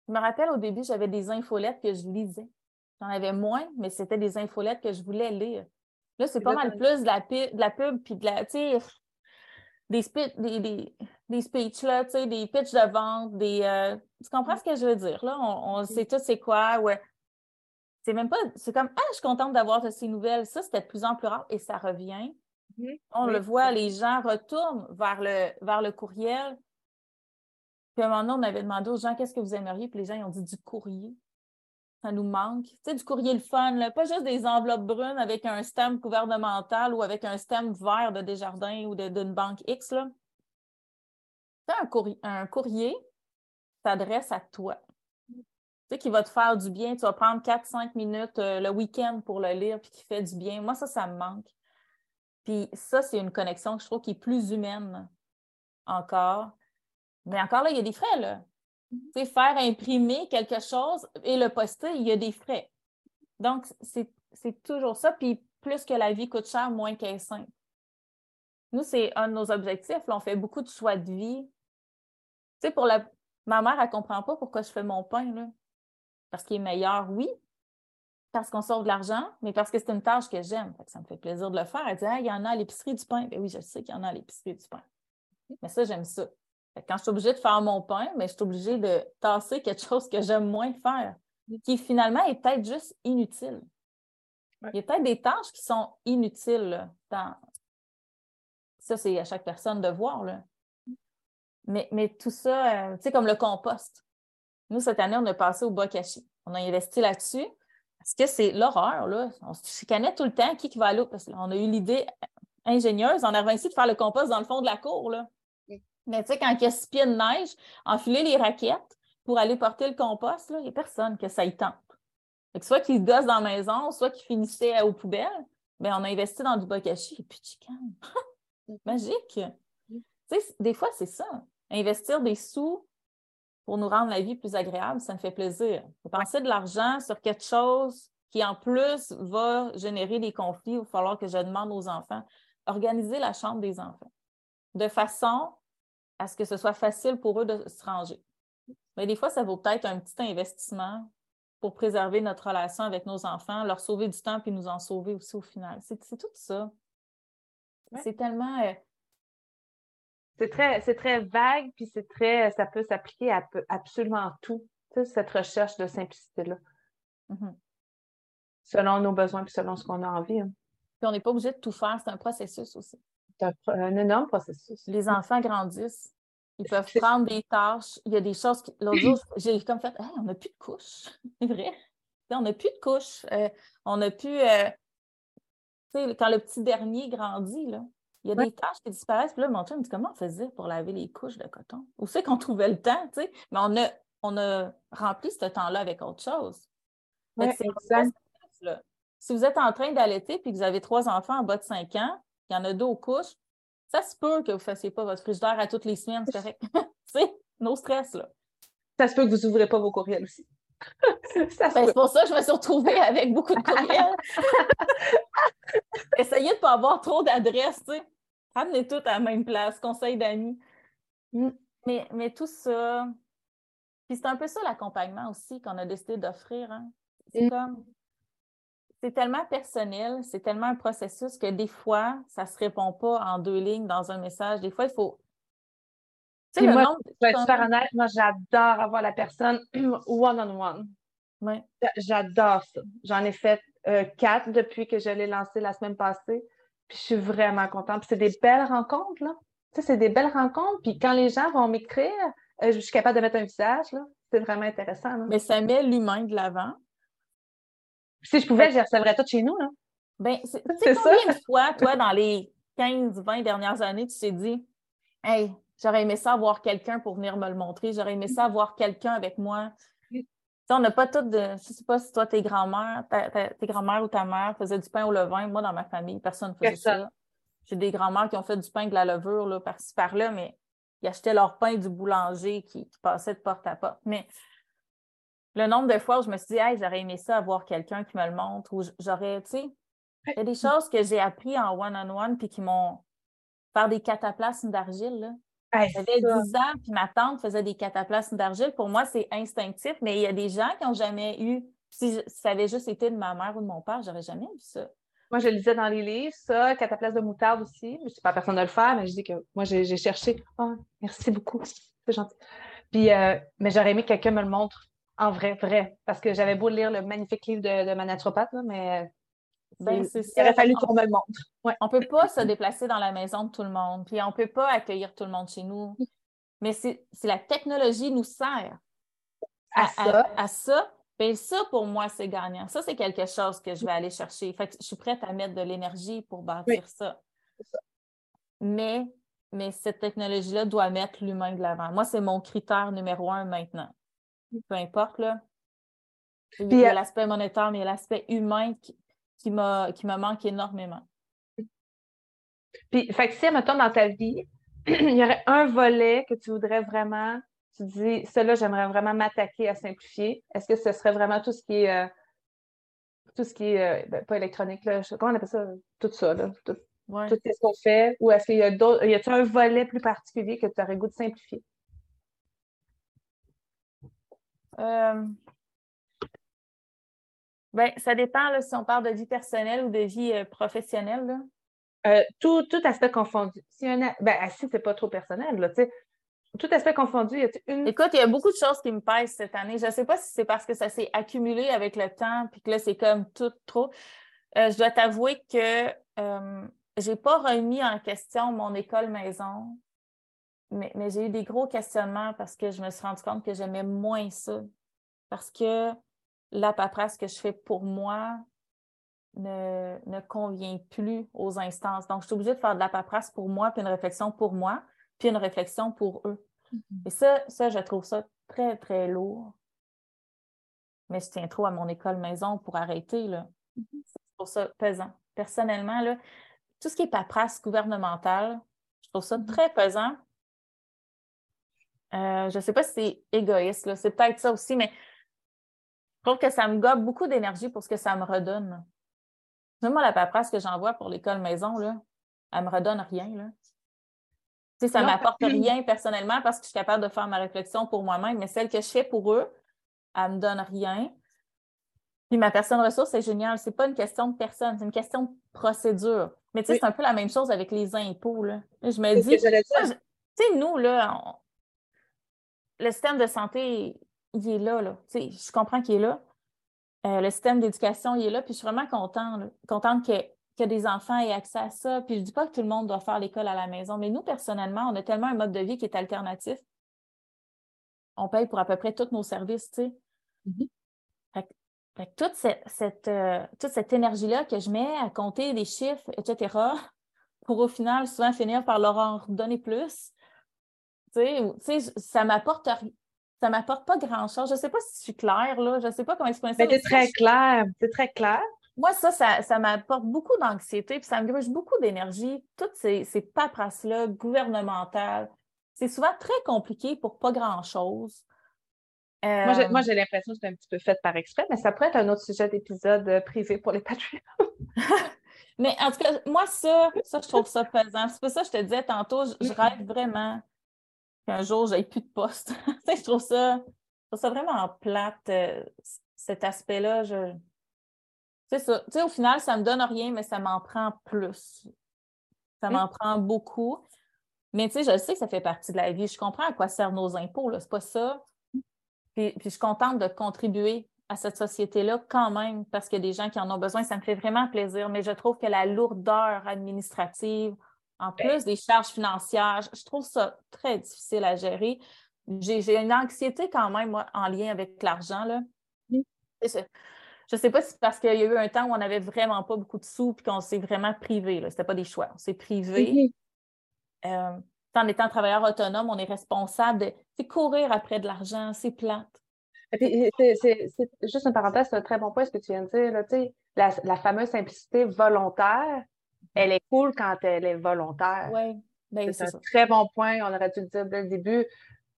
je me rappelle au début, j'avais des infolettes que je lisais. J'en avais moins, mais c'était des infolettes que je voulais lire. Là, c'est pas mal plus de la, de la pub, puis de la, tu sais, des, des, des, speeches, là, tu sais, des pitches de vente, des... Euh, tu comprends ce que je veux dire, là? On, sait tout c'est quoi, ouais. C'est même pas... C'est comme, ah, je suis contente d'avoir ces nouvelles. Ça, c'était de plus en plus rare et ça revient. Mm-hmm. On le voit, les gens retournent vers le, vers le courriel. Puis à un moment donné, on avait demandé aux gens qu'est-ce que vous aimeriez, puis les gens ils ont dit du courrier. Ça nous manque. Tu sais, du courrier le fun, là. pas juste des enveloppes brunes avec un stem gouvernemental ou avec un stem vert de Desjardins ou d'une banque X. Là. Un courrier, un courrier s'adresse à toi. Tu sais, qui va te faire du bien. Tu vas prendre 4-5 minutes euh, le week-end pour le lire puis qui fait du bien. Moi, ça, ça me manque. Puis ça, c'est une connexion que je trouve qui est plus humaine encore. Mais encore là, il y a des frais, là. Mm-hmm. Tu sais, faire imprimer quelque chose et le poster, il y a des frais. Donc, c'est toujours ça. Puis plus que la vie coûte cher, moins qu'elle est simple. Nous, c'est un de nos objectifs. on fait beaucoup de choix de vie. Tu sais, pour la... ma mère, elle ne comprend pas pourquoi je fais mon pain, là. Parce qu'il est meilleur, oui, parce qu'on sauve de l'argent, mais parce que c'est une tâche que j'aime. Ça me fait plaisir de le faire. Elle dit il y en a à l'épicerie du pain. Ben oui, je sais qu'il y en a à l'épicerie du pain. Mais ça, j'aime ça. Quand je suis obligée de faire mon pain, mais je suis obligée de tasser quelque chose que j'aime moins faire, qui finalement est peut-être juste inutile. Il y a peut-être des tâches qui sont inutiles. dans... Ça, c'est à chaque personne de voir. Là. Mais, mais tout ça, euh, tu sais, comme le compost. Nous, cette année, on a passé au bokashi. On a investi là-dessus. Parce que c'est l'horreur, là. On se chicanait tout le temps qui, qui va aller. Parce qu'on a eu l'idée ingénieuse. On a réussi de faire le compost dans le fond de la cour, là. Mais tu sais, quand il y a six pieds de neige, enfiler les raquettes pour aller porter le compost, il n'y a personne que ça y tente. soit qu'ils gossent dans la maison, soit qu'ils finissaient aux poubelles. Bien, on a investi dans du bokashi et puis chican. Magique. Tu sais, des fois, c'est ça. Investir des sous pour nous rendre la vie plus agréable, ça me fait plaisir. Penser de l'argent sur quelque chose qui, en plus, va générer des conflits, il va falloir que je demande aux enfants. Organiser la chambre des enfants de façon à ce que ce soit facile pour eux de se ranger. Mais des fois, ça vaut peut-être un petit investissement pour préserver notre relation avec nos enfants, leur sauver du temps puis nous en sauver aussi au final. C'est tout ça. C'est tellement euh, c'est très, c'est très vague, puis c'est très, ça peut s'appliquer à absolument tout, cette recherche de simplicité-là. Mm-hmm. Selon nos besoins, puis selon ce qu'on a envie. Hein. Puis on n'est pas obligé de tout faire, c'est un processus aussi. C'est un, énorme processus. Les enfants grandissent. Ils peuvent prendre des tâches. Il y a des choses. Qui... L'autre jour, <clears throat> j'ai comme fait on n'a plus de couches. <laughs> C'est vrai. On n'a plus de couches. Euh, on n'a plus. Euh, tu sais, quand le petit dernier grandit, là, il y a des tâches qui disparaissent. Puis là, mon chum me dit comment on faisait pour laver les couches de coton? Où c'est qu'on <laughs> trouvait le temps, tu sais? Mais on a, on a rempli ce temps-là avec autre chose. Si vous êtes en train d'allaiter et que vous avez trois enfants en bas de cinq ans, il y en a deux aux couches, ça se peut que vous ne fassiez pas votre frigidaire à toutes les semaines, c'est correct. <laughs> c'est nos stress, là. Ça se peut que vous n'ouvrez pas vos courriels aussi. <laughs> Ben, c'est pour ça que je me suis retrouvée avec beaucoup de courriels. Essayez de ne pas avoir trop d'adresses, tu sais. Ramenez tout à la même place, conseil d'amis. Mm. Mais, mais tout ça. Puis c'est un peu ça l'accompagnement aussi qu'on a décidé d'offrir. Hein. C'est mm. comme. C'est tellement personnel, c'est tellement un processus que des fois, ça ne se répond pas en deux lignes dans un message. Des fois, il faut moi, je vais être super honnête, moi, j'adore avoir la personne <clears throat> one-on-one. J'adore ça. J'en ai fait euh, quatre depuis que je l'ai lancé la semaine passée. Puis je suis vraiment contente. Puis c'est des belles rencontres, là. Tu sais, c'est des belles rencontres. Puis quand les gens vont m'écrire, euh, je suis capable de mettre un visage, là. C'est vraiment intéressant. Mais ça met l'humain de l'avant. Si je pouvais, je recevrais tout chez nous, là. Ben, c'est combien de fois, toi, dans les 15, 20 dernières années, tu t'es dit, hey, J'aurais aimé ça avoir quelqu'un pour venir me le montrer. J'aurais aimé ça avoir quelqu'un avec moi. On n'a pas tout de. Je ne sais pas si toi, tes grands-mères, tes grands-mères ou ta mère faisaient du pain au levain. Moi, dans ma famille, personne ne faisait ça. J'ai des grands-mères qui ont fait du pain de la levure par-ci par-là, mais ils achetaient leur pain du boulanger qui, passait de porte à porte. Mais le nombre de fois où je me suis dit, hey, j'aurais aimé ça avoir quelqu'un qui me le montre, ou j'aurais, tu sais, il y a des choses que j'ai appris en one-on-one puis qui m'ont. Faire des cataplasmes d'argile, là. J'avais 10 ans, puis ma tante faisait des cataplasmes d'argile. Pour moi, c'est instinctif, mais il y a des gens qui n'ont jamais eu. Si ça avait juste été de ma mère ou de mon père, j'aurais jamais vu ça. Moi, je le lisais dans les livres, ça, cataplasme de moutarde aussi. Je ne suis pas personne de le faire, mais je dis que moi, j'ai cherché. Oh, merci beaucoup. C'est gentil. Puis, euh, mais j'aurais aimé que quelqu'un me le montre en vrai, vrai. Parce que j'avais beau lire le magnifique livre de, ma naturopathe, mais ben, il aurait fallu qu'on me le montre. On ne peut pas se déplacer dans la maison de tout le monde, puis on ne peut pas accueillir tout le monde chez nous. Mais c'est la technologie nous sert à, ça. À, ça. Ben, ça, pour moi, c'est gagnant. Ça, c'est quelque chose que je vais aller chercher. Fait je suis prête à mettre de l'énergie pour bâtir ça. Mais, mais cette technologie-là doit mettre l'humain de l'avant. Moi, c'est mon critère numéro un maintenant. Peu importe, là. Il y a euh, l'aspect monétaire, mais il y a l'aspect humain qui, qui, qui me manque énormément. Puis, fait que si, mettons, dans ta vie, <clears throat> il y aurait un volet que tu voudrais vraiment, tu dis, cela, j'aimerais vraiment m'attaquer à simplifier. Est-ce que ce serait vraiment tout ce qui est, euh, tout ce qui est, euh, ben, pas électronique, là, comment on appelle ça, tout ça, là, tout ce qu'on fait? Ou est-ce qu'il y a d'autres, y a un volet plus particulier que tu aurais goût de simplifier? Euh, ben, ça dépend si on parle de vie personnelle ou de vie euh, professionnelle. Euh, tout, tout, aspect confondu. Si, un, ben, si c'est pas trop personnel, là, tout aspect confondu, y a une. Écoute, il y a beaucoup de choses qui me pèsent cette année. Je ne sais pas si c'est parce que ça s'est accumulé avec le temps, puis que là, c'est comme tout trop. je dois t'avouer que je n'ai pas remis en question mon école maison, mais, mais j'ai eu des gros questionnements parce que je me suis rendu compte que j'aimais moins ça. Parce que la paperasse que je fais pour moi ne, ne convient plus aux instances. Donc, je suis obligée de faire de la paperasse pour moi, puis une réflexion pour moi, puis une réflexion pour eux. Mm-hmm. Et ça, ça, je trouve ça très, très lourd. Mais je tiens trop à mon école maison pour arrêter. Là. Mm-hmm. C'est pour ça pesant. Personnellement, là, tout ce qui est paperasse gouvernementale, je trouve ça mm-hmm. très pesant. Euh, je ne sais pas si c'est égoïste, c'est peut-être ça aussi, mais trouve que ça me gobe beaucoup d'énergie pour ce que ça me redonne. Moi, la paperasse que j'envoie pour l'école maison, là, elle me redonne rien. Là. Tu sais, ça ne m'apporte rien personnellement parce que je suis capable de faire ma réflexion pour moi-même, mais celle que je fais pour eux, elle ne me donne rien. Puis ma personne ressource, c'est génial. Ce n'est pas une question de personne, c'est une question de procédure. Mais tu sais, c'est un peu la même chose avec les impôts. Là. Je me dis, tu sais, nous, là, le système de santé, il est là. là. je comprends qu'il est là. Euh, le système d'éducation, il est là. Puis je suis vraiment contente, contente que, que des enfants aient accès à ça. Puis je ne dis pas que tout le monde doit faire l'école à la maison, mais nous, personnellement, on a tellement un mode de vie qui est alternatif. On paye pour à peu près tous nos services, tu sais. Mm-hmm. toute cette, euh, toute cette énergie-là que je mets à compter des chiffres, etc., <laughs> pour au final souvent finir par leur en redonner plus, tu sais, ça m'apporte ça m'apporte pas grand-chose. Je ne sais pas si je suis claire, là. Je ne sais pas comment exprimer ça. c'est très clair. C'est très clair. Moi, ça, ça, m'apporte beaucoup d'anxiété, puis ça me gruge beaucoup d'énergie. Toutes ces, ces paperasses-là gouvernementales, c'est souvent très compliqué pour pas grand-chose. Euh, moi, j'ai l'impression que c'est un petit peu fait par exprès, mais ça pourrait être un autre sujet d'épisode euh, privé pour les Patreons. <laughs> <laughs> mais en tout cas, moi, ça, ça, je trouve ça pesant. C'est pour ça que je te disais tantôt, je rêve vraiment qu'un jour, j'ai plus de poste. <laughs> je, trouve ça, ça vraiment plate, euh, cet aspect-là. Je... C'est ça. Tu sais, au final, ça ne me donne rien, mais ça m'en prend plus. Ça m'en prend beaucoup. Mais tu sais, je sais que ça fait partie de la vie. Je comprends à quoi servent nos impôts. C'est pas ça. Puis, puis, je suis contente de contribuer à cette société-là quand même parce qu'il y a des gens qui en ont besoin. Ça me fait vraiment plaisir. Mais je trouve que la lourdeur administrative, en plus des charges financières, je trouve ça très difficile à gérer. J'ai une anxiété quand même, moi, en lien avec l'argent. Je ne sais pas si c'est parce qu'il y a eu un temps où on n'avait vraiment pas beaucoup de sous et qu'on s'est vraiment privé. Ce n'était pas des choix. On s'est privé. Euh, en étant travailleur autonome, on est responsable de courir après de l'argent. C'est plate. C'est juste une parenthèse, c'est un très bon point ce que tu viens de dire. Là, la, la fameuse simplicité volontaire, elle est cool quand elle est volontaire. Oui, ben, c'est un très bon point. On aurait dû le dire dès le début.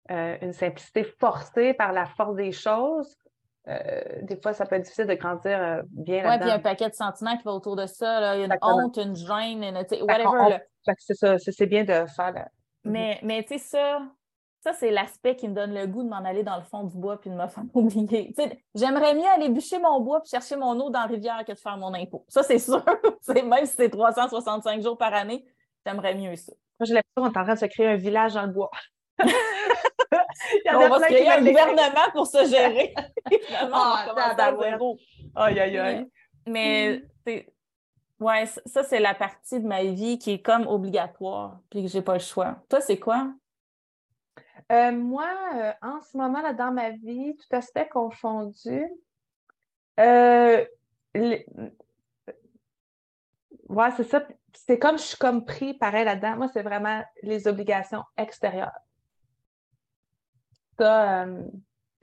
Euh, une simplicité forcée par la force des choses. Euh, des fois, ça peut être difficile de grandir euh, bien Oui, puis il y a un paquet de sentiments qui va autour de ça. Il y a une honte, une gêne, une, whatever. C'est ça, c'est bien de faire. Mais, mais tu sais, ça, ça, c'est l'aspect qui me donne le goût de m'en aller dans le fond du bois puis de me <laughs> faire oublier. J'aimerais mieux aller bûcher mon bois puis chercher mon eau dans la rivière que de faire mon impôt. Ça, c'est <laughs> sûr. même si c'est 365 jours par année, j'aimerais mieux ça. Moi, j'ai l'impression qu'on est en train de se créer un village dans le bois. <laughs> on va se créer un gouvernement pour se gérer. On Aïe, aïe, aïe. Mais, mm. ouais, ça, c'est la partie de ma vie qui est comme obligatoire puis que j'ai pas le choix. Toi, c'est quoi? Euh, moi, euh, en ce moment, là, dans ma vie, tout aspect confondu, euh, ouais, c'est ça. C'est comme je suis comme pris pareil là-dedans. Moi, c'est vraiment les obligations extérieures. Ça.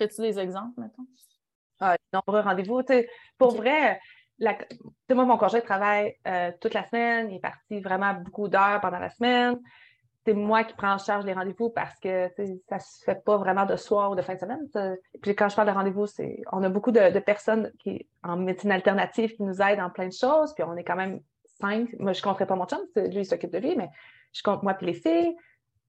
As-tu des exemples, maintenant? Ah, nombreux rendez-vous. Pour vrai, la, moi, mon congé travaille toute la semaine. Il est parti vraiment beaucoup d'heures pendant la semaine c'est moi qui prends en charge les rendez-vous parce que ça se fait pas vraiment de soir ou de fin de semaine. Puis quand je parle de rendez-vous, c'est on a beaucoup de, personnes qui en médecine alternative qui nous aident en plein de choses, puis on est quand même cinq. Moi, je compterai pas mon chum, lui, il s'occupe de lui, mais je compte moi puis les filles.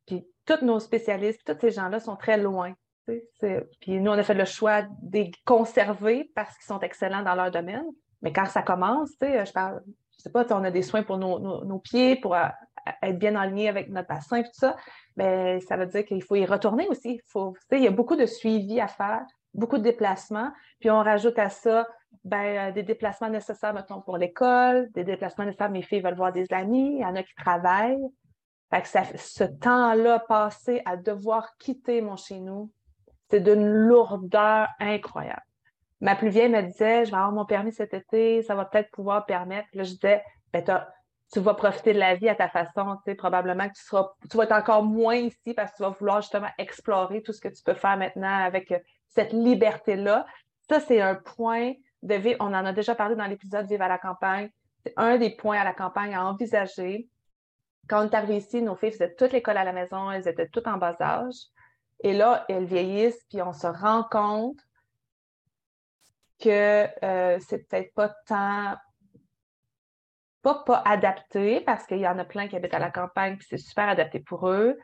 Puis tous nos spécialistes, tous ces gens-là sont très loin. Puis nous, on a fait le choix de les conserver parce qu'ils sont excellents dans leur domaine. Mais quand ça commence, je parle, je sais pas, on a des soins pour nos, pieds, pour euh, être bien aligné avec notre bassin, et tout ça. Ben, ça veut dire qu'il faut y retourner aussi. Il, y a beaucoup de suivi à faire, beaucoup de déplacements. Puis on rajoute à ça ben, euh, des déplacements nécessaires, pour l'école, des déplacements nécessaires, mes filles veulent voir des amis, il y en a qui travaillent. Ce temps-là passé à devoir quitter mon chez nous, c'est d'une lourdeur incroyable. Ma plus vieille me disait, je vais avoir mon permis cet été, ça va peut-être pouvoir permettre. Là, je disais, ben, tu vas profiter de la vie à ta façon, tu sais, probablement que tu seras, tu vas être encore moins ici parce que tu vas vouloir justement explorer tout ce que tu peux faire maintenant avec euh, cette liberté-là. Ça, c'est un point de vivre. On en a déjà parlé dans l'épisode Vivre à la campagne. C'est un des points à la campagne à envisager. Quand on est arrivé ici, nos filles faisaient toute l'école à la maison, elles étaient toutes en bas âge. Et là, elles vieillissent, puis on se rend compte que euh, c'est peut-être pas tant pas, pas adapté, parce qu'il y en a plein qui habitent à la campagne, puis c'est super adapté pour eux,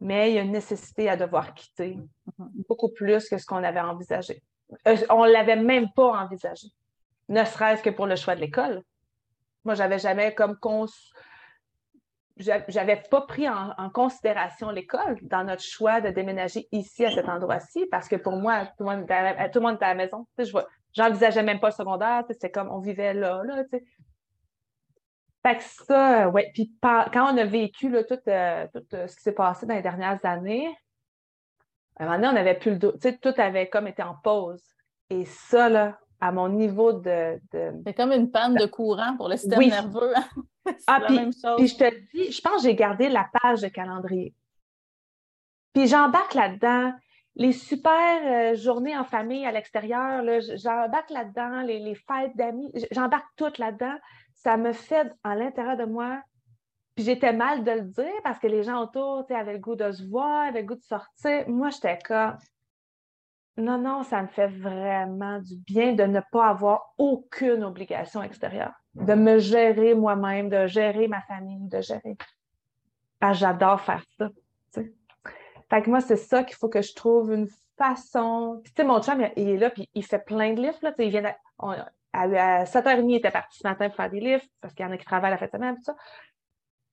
mais il y a une nécessité à devoir quitter mm-hmm. beaucoup plus que ce qu'on avait envisagé. Euh, on ne l'avait même pas envisagé, ne serait-ce que pour le choix de l'école. Moi, j'avais jamais comme j'avais pas pris en, considération l'école dans notre choix de déménager ici à cet endroit-ci parce que pour moi, tout le monde était à, tout le monde était à la maison. J'envisageais même pas le secondaire. c'est comme on vivait là, là. Fait que ça, ouais. Puis quand on a vécu là, tout, euh, tout euh, ce qui s'est passé dans les dernières années, à un moment donné, on n'avait plus le dos. Tu sais, tout avait comme été en pause. Et ça, là, à mon niveau de. C'est comme une panne de courant pour le système nerveux. <laughs> ah, puis, puis je te dis, je pense que j'ai gardé la page de calendrier. Puis j'embarque là-dedans les super euh, journées en famille à l'extérieur, j'embarque là-dedans, les, fêtes d'amis, j'embarque tout là-dedans. Ça me fait à l'intérieur de moi. Puis j'étais mal de le dire parce que les gens autour avaient le goût de se voir, avaient le goût de sortir. Moi, j'étais comme non, non, ça me fait vraiment du bien de ne pas avoir aucune obligation extérieure, de me gérer moi-même, de gérer ma famille, de gérer. j'adore faire ça. Fait que moi, c'est ça qu'il faut que je trouve une façon. Puis, tu sais, mon chum, il est là, puis il fait plein de livres. Là, il vient à, 7h30, il était parti ce matin pour faire des livres, parce qu'il y en a qui travaillent la fête de semaine, tout ça.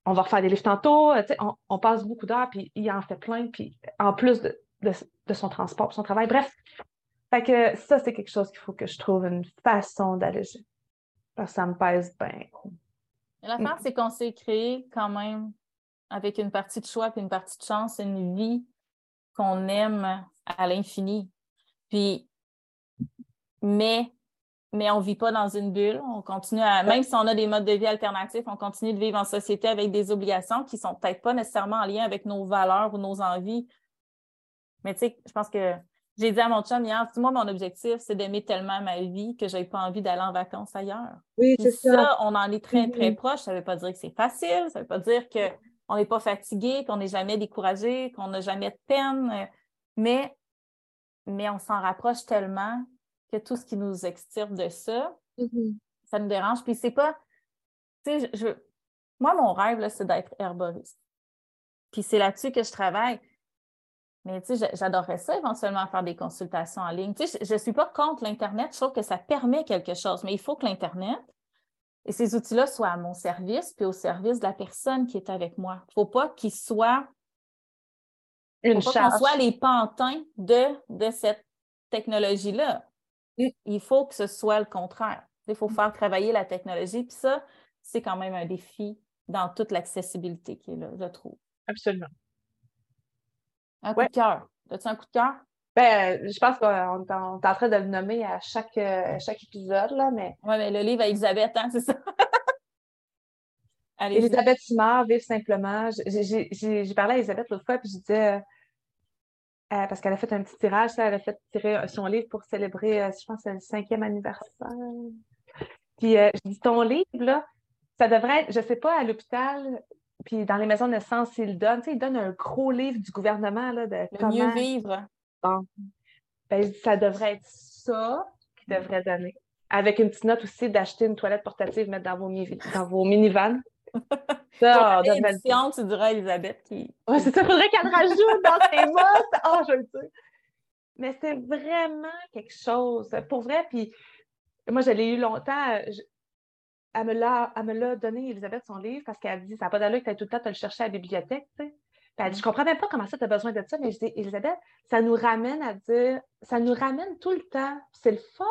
On va refaire des livres tantôt. Tu sais, on, passe beaucoup d'heures, puis il en fait plein. Puis, en plus de, de, son transport, son travail. Bref. Fait que ça, c'est quelque chose qu'il faut que je trouve une façon d'alléger. Parce que ça me pèse bien. L'affaire, mm. c'est qu'on s'est créé quand même avec une partie de choix et une partie de chance, une vie qu'on aime à l'infini. Puis, mais, mais on ne vit pas dans une bulle. On continue à, même si on a des modes de vie alternatifs, on continue de vivre en société avec des obligations qui ne sont peut-être pas nécessairement en lien avec nos valeurs ou nos envies mais tu sais, je pense que j'ai dit à mon chum hier, moi, mon objectif, c'est d'aimer tellement ma vie que je n'ai pas envie d'aller en vacances ailleurs. Oui, c'est ça. On en est très, très proche. Ça ne veut pas dire que c'est facile. Ça ne veut pas dire qu'on n'est pas fatigué, qu'on n'est jamais découragé, qu'on n'a jamais de peine. Mais, mais on s'en rapproche tellement que tout ce qui nous extirpe de ça, mm-hmm. ça nous dérange. Puis c'est pas. Tu sais, je, moi, mon rêve, c'est d'être herboriste. Puis c'est là-dessus que je travaille. Mais tu sais, j'adorerais ça éventuellement faire des consultations en ligne. Tu sais, je ne suis pas contre l'Internet, je trouve que ça permet quelque chose, mais il faut que l'Internet et ces outils-là soient à mon service puis au service de la personne qui est avec moi. Il ne faut pas qu'ils soient une faut qu'on soit les pantins de, de cette technologie-là. Mm. Il faut que ce soit le contraire. Il faut faire travailler la technologie. Puis ça, c'est quand même un défi dans toute l'accessibilité qui est là, je trouve. Absolument. Un coup de cœur. As-tu un coup de cœur? Ben, je pense qu'on est en train de le nommer à chaque, euh, chaque épisode, là, mais. Oui, mais le livre à Elisabeth, hein, c'est ça? <laughs> Elisabeth Simard, Vive simplement. J'ai parlé à Elisabeth l'autre fois, puis je disais, euh, euh, parce qu'elle a fait un petit tirage, elle a fait tirer son livre pour célébrer, je pense, le cinquième anniversaire. Puis je dis, ton livre, là, ça devrait être, je sais pas, à l'hôpital, puis dans les maisons de naissance, ils donnent, tu sais, ils donnent un gros livre du gouvernement là, de comment... mieux vivre. Bon. Ben, ça devrait être ça qu'ils devraient donner. avec une petite note aussi d'acheter une toilette portative, mettre dans vos, dans vos minivans. <laughs> Ça, édition, tu dirais Elisabeth qui. Ouais, c'est ça, il faudrait qu'elle rajoute dans ses <laughs> mots. Oh, je le sais. Mais c'est vraiment quelque chose. Pour vrai, puis moi, je l'ai eu longtemps. Elle me l'a donné, Elisabeth, son livre, parce qu'elle dit Ça n'a pas d'allure que tu tout le temps te le chercher à la bibliothèque. Tu sais. Je comprends même pas comment ça, tu as besoin de ça. Mais je dis Elisabeth, ça nous ramène à dire Ça nous ramène tout le temps. C'est le fun.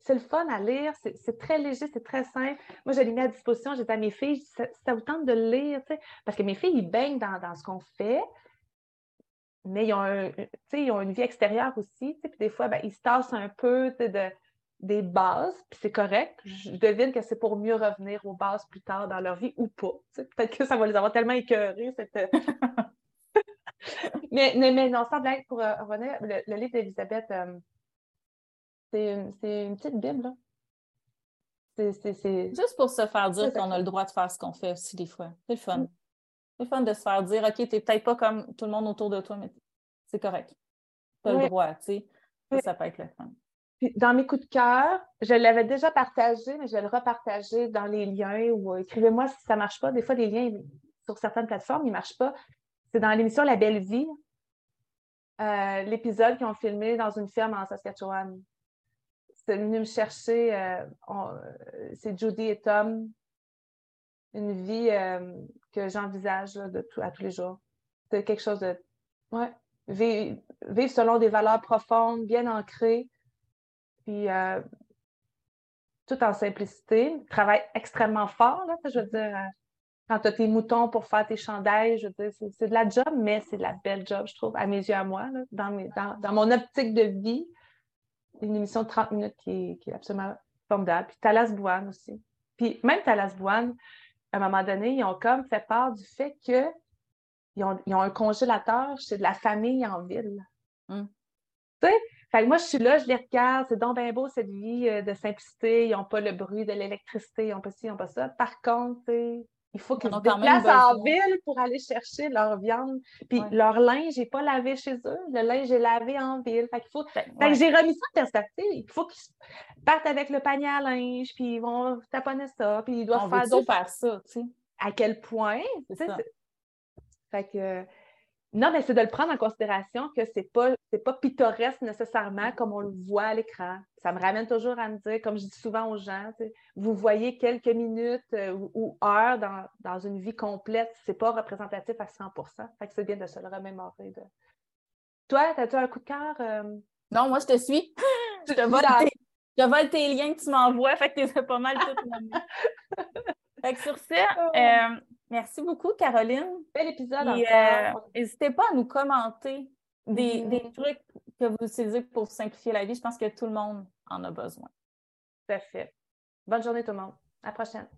C'est le fun à lire. C'est très léger, c'est très simple. Moi, je l'ai mis à disposition. Dit à mes filles ça, ça vous tente de le lire. Parce que mes filles, ils baignent dans, dans ce qu'on fait mais ils ont, ils ont une vie extérieure aussi. Puis des fois, ben, ils se tassent un peu de, des bases, puis c'est correct. Je devine que c'est pour mieux revenir aux bases plus tard dans leur vie ou pas. Peut-être que ça va les avoir tellement écœurés. Cette... <laughs> <laughs> mais, mais, non, sans blague, pour euh, revenir, le, livre d'Elisabeth, euh, c'est une, une, petite Bible. C'est, Juste pour se faire dire qu'on a le droit de faire ce qu'on fait aussi des fois. C'est le fun. Mm. C'est le fun de se faire dire, OK, tu n'es peut-être pas comme tout le monde autour de toi, mais c'est correct. Tu as le droit, tu sais. Ça peut être le fun dans mes coups de cœur, je l'avais déjà partagé, mais je vais le repartager dans les liens ou euh, écrivez-moi si ça ne marche pas. Des fois, les liens sur certaines plateformes, ils ne marchent pas. C'est dans l'émission La Belle Vie, euh, l'épisode qu'ils ont filmé dans une ferme en Saskatchewan. C'est venu me chercher, euh, c'est Judy et Tom, une vie que j'envisage à tous les jours. C'est quelque chose de. Ouais. vivre selon des valeurs profondes, bien ancrées puis euh, tout en simplicité. Travaille extrêmement fort, là, je veux dire. Quand tu as tes moutons pour faire tes chandails, je veux dire, c'est de la job, mais c'est de la belle job, je trouve, à mes yeux, à moi, dans, mes, dans, mon optique de vie. Une émission de 30 minutes qui est, absolument formidable. Puis Talas Bouane aussi. Puis même Talas Bouane, à un moment donné, ils ont comme fait part du fait qu'ils ont, ont un congélateur chez de la famille en ville. Hum. Tu sais, fait moi, je suis là, je les regarde, c'est donc bien beau cette vie euh, de simplicité, ils n'ont pas le bruit de l'électricité, ils n'ont pas ci, ils n'ont pas ça. Par contre, il faut qu'ils se déplacent en ville pour aller chercher leur viande. Puis leur linge n'est pas lavé chez eux, le linge est lavé en ville. Fait qu'il faut... fait que j'ai remis ça en perspective. Il faut qu'ils partent avec le panier à linge, puis ils vont taponner ça, puis ils doivent faire d'autres... faire ça, tu sais? À quel point, Fait que non, mais c'est de le prendre en considération que c'est pas, pas pittoresque nécessairement comme on le voit à l'écran. Ça me ramène toujours à me dire, comme je dis souvent aux gens, vous voyez quelques minutes euh, ou, heures dans, une vie complète, c'est pas représentatif à 100 Fait que c'est bien de se le remémorer. De... Toi, as-tu un coup de cœur? Euh? Non, moi, je te suis. je te vole, tes... je tes liens que tu m'envoies, fait que tu pas mal tout <laughs> Fait que sur ça, oh. euh, Merci beaucoup, Caroline. Bel épisode. Euh, n'hésitez pas à nous commenter des, mm-hmm. des, trucs que vous utilisez pour simplifier la vie. Je pense que tout le monde en a besoin. Tout à fait. Bonne journée, tout le monde. À la prochaine.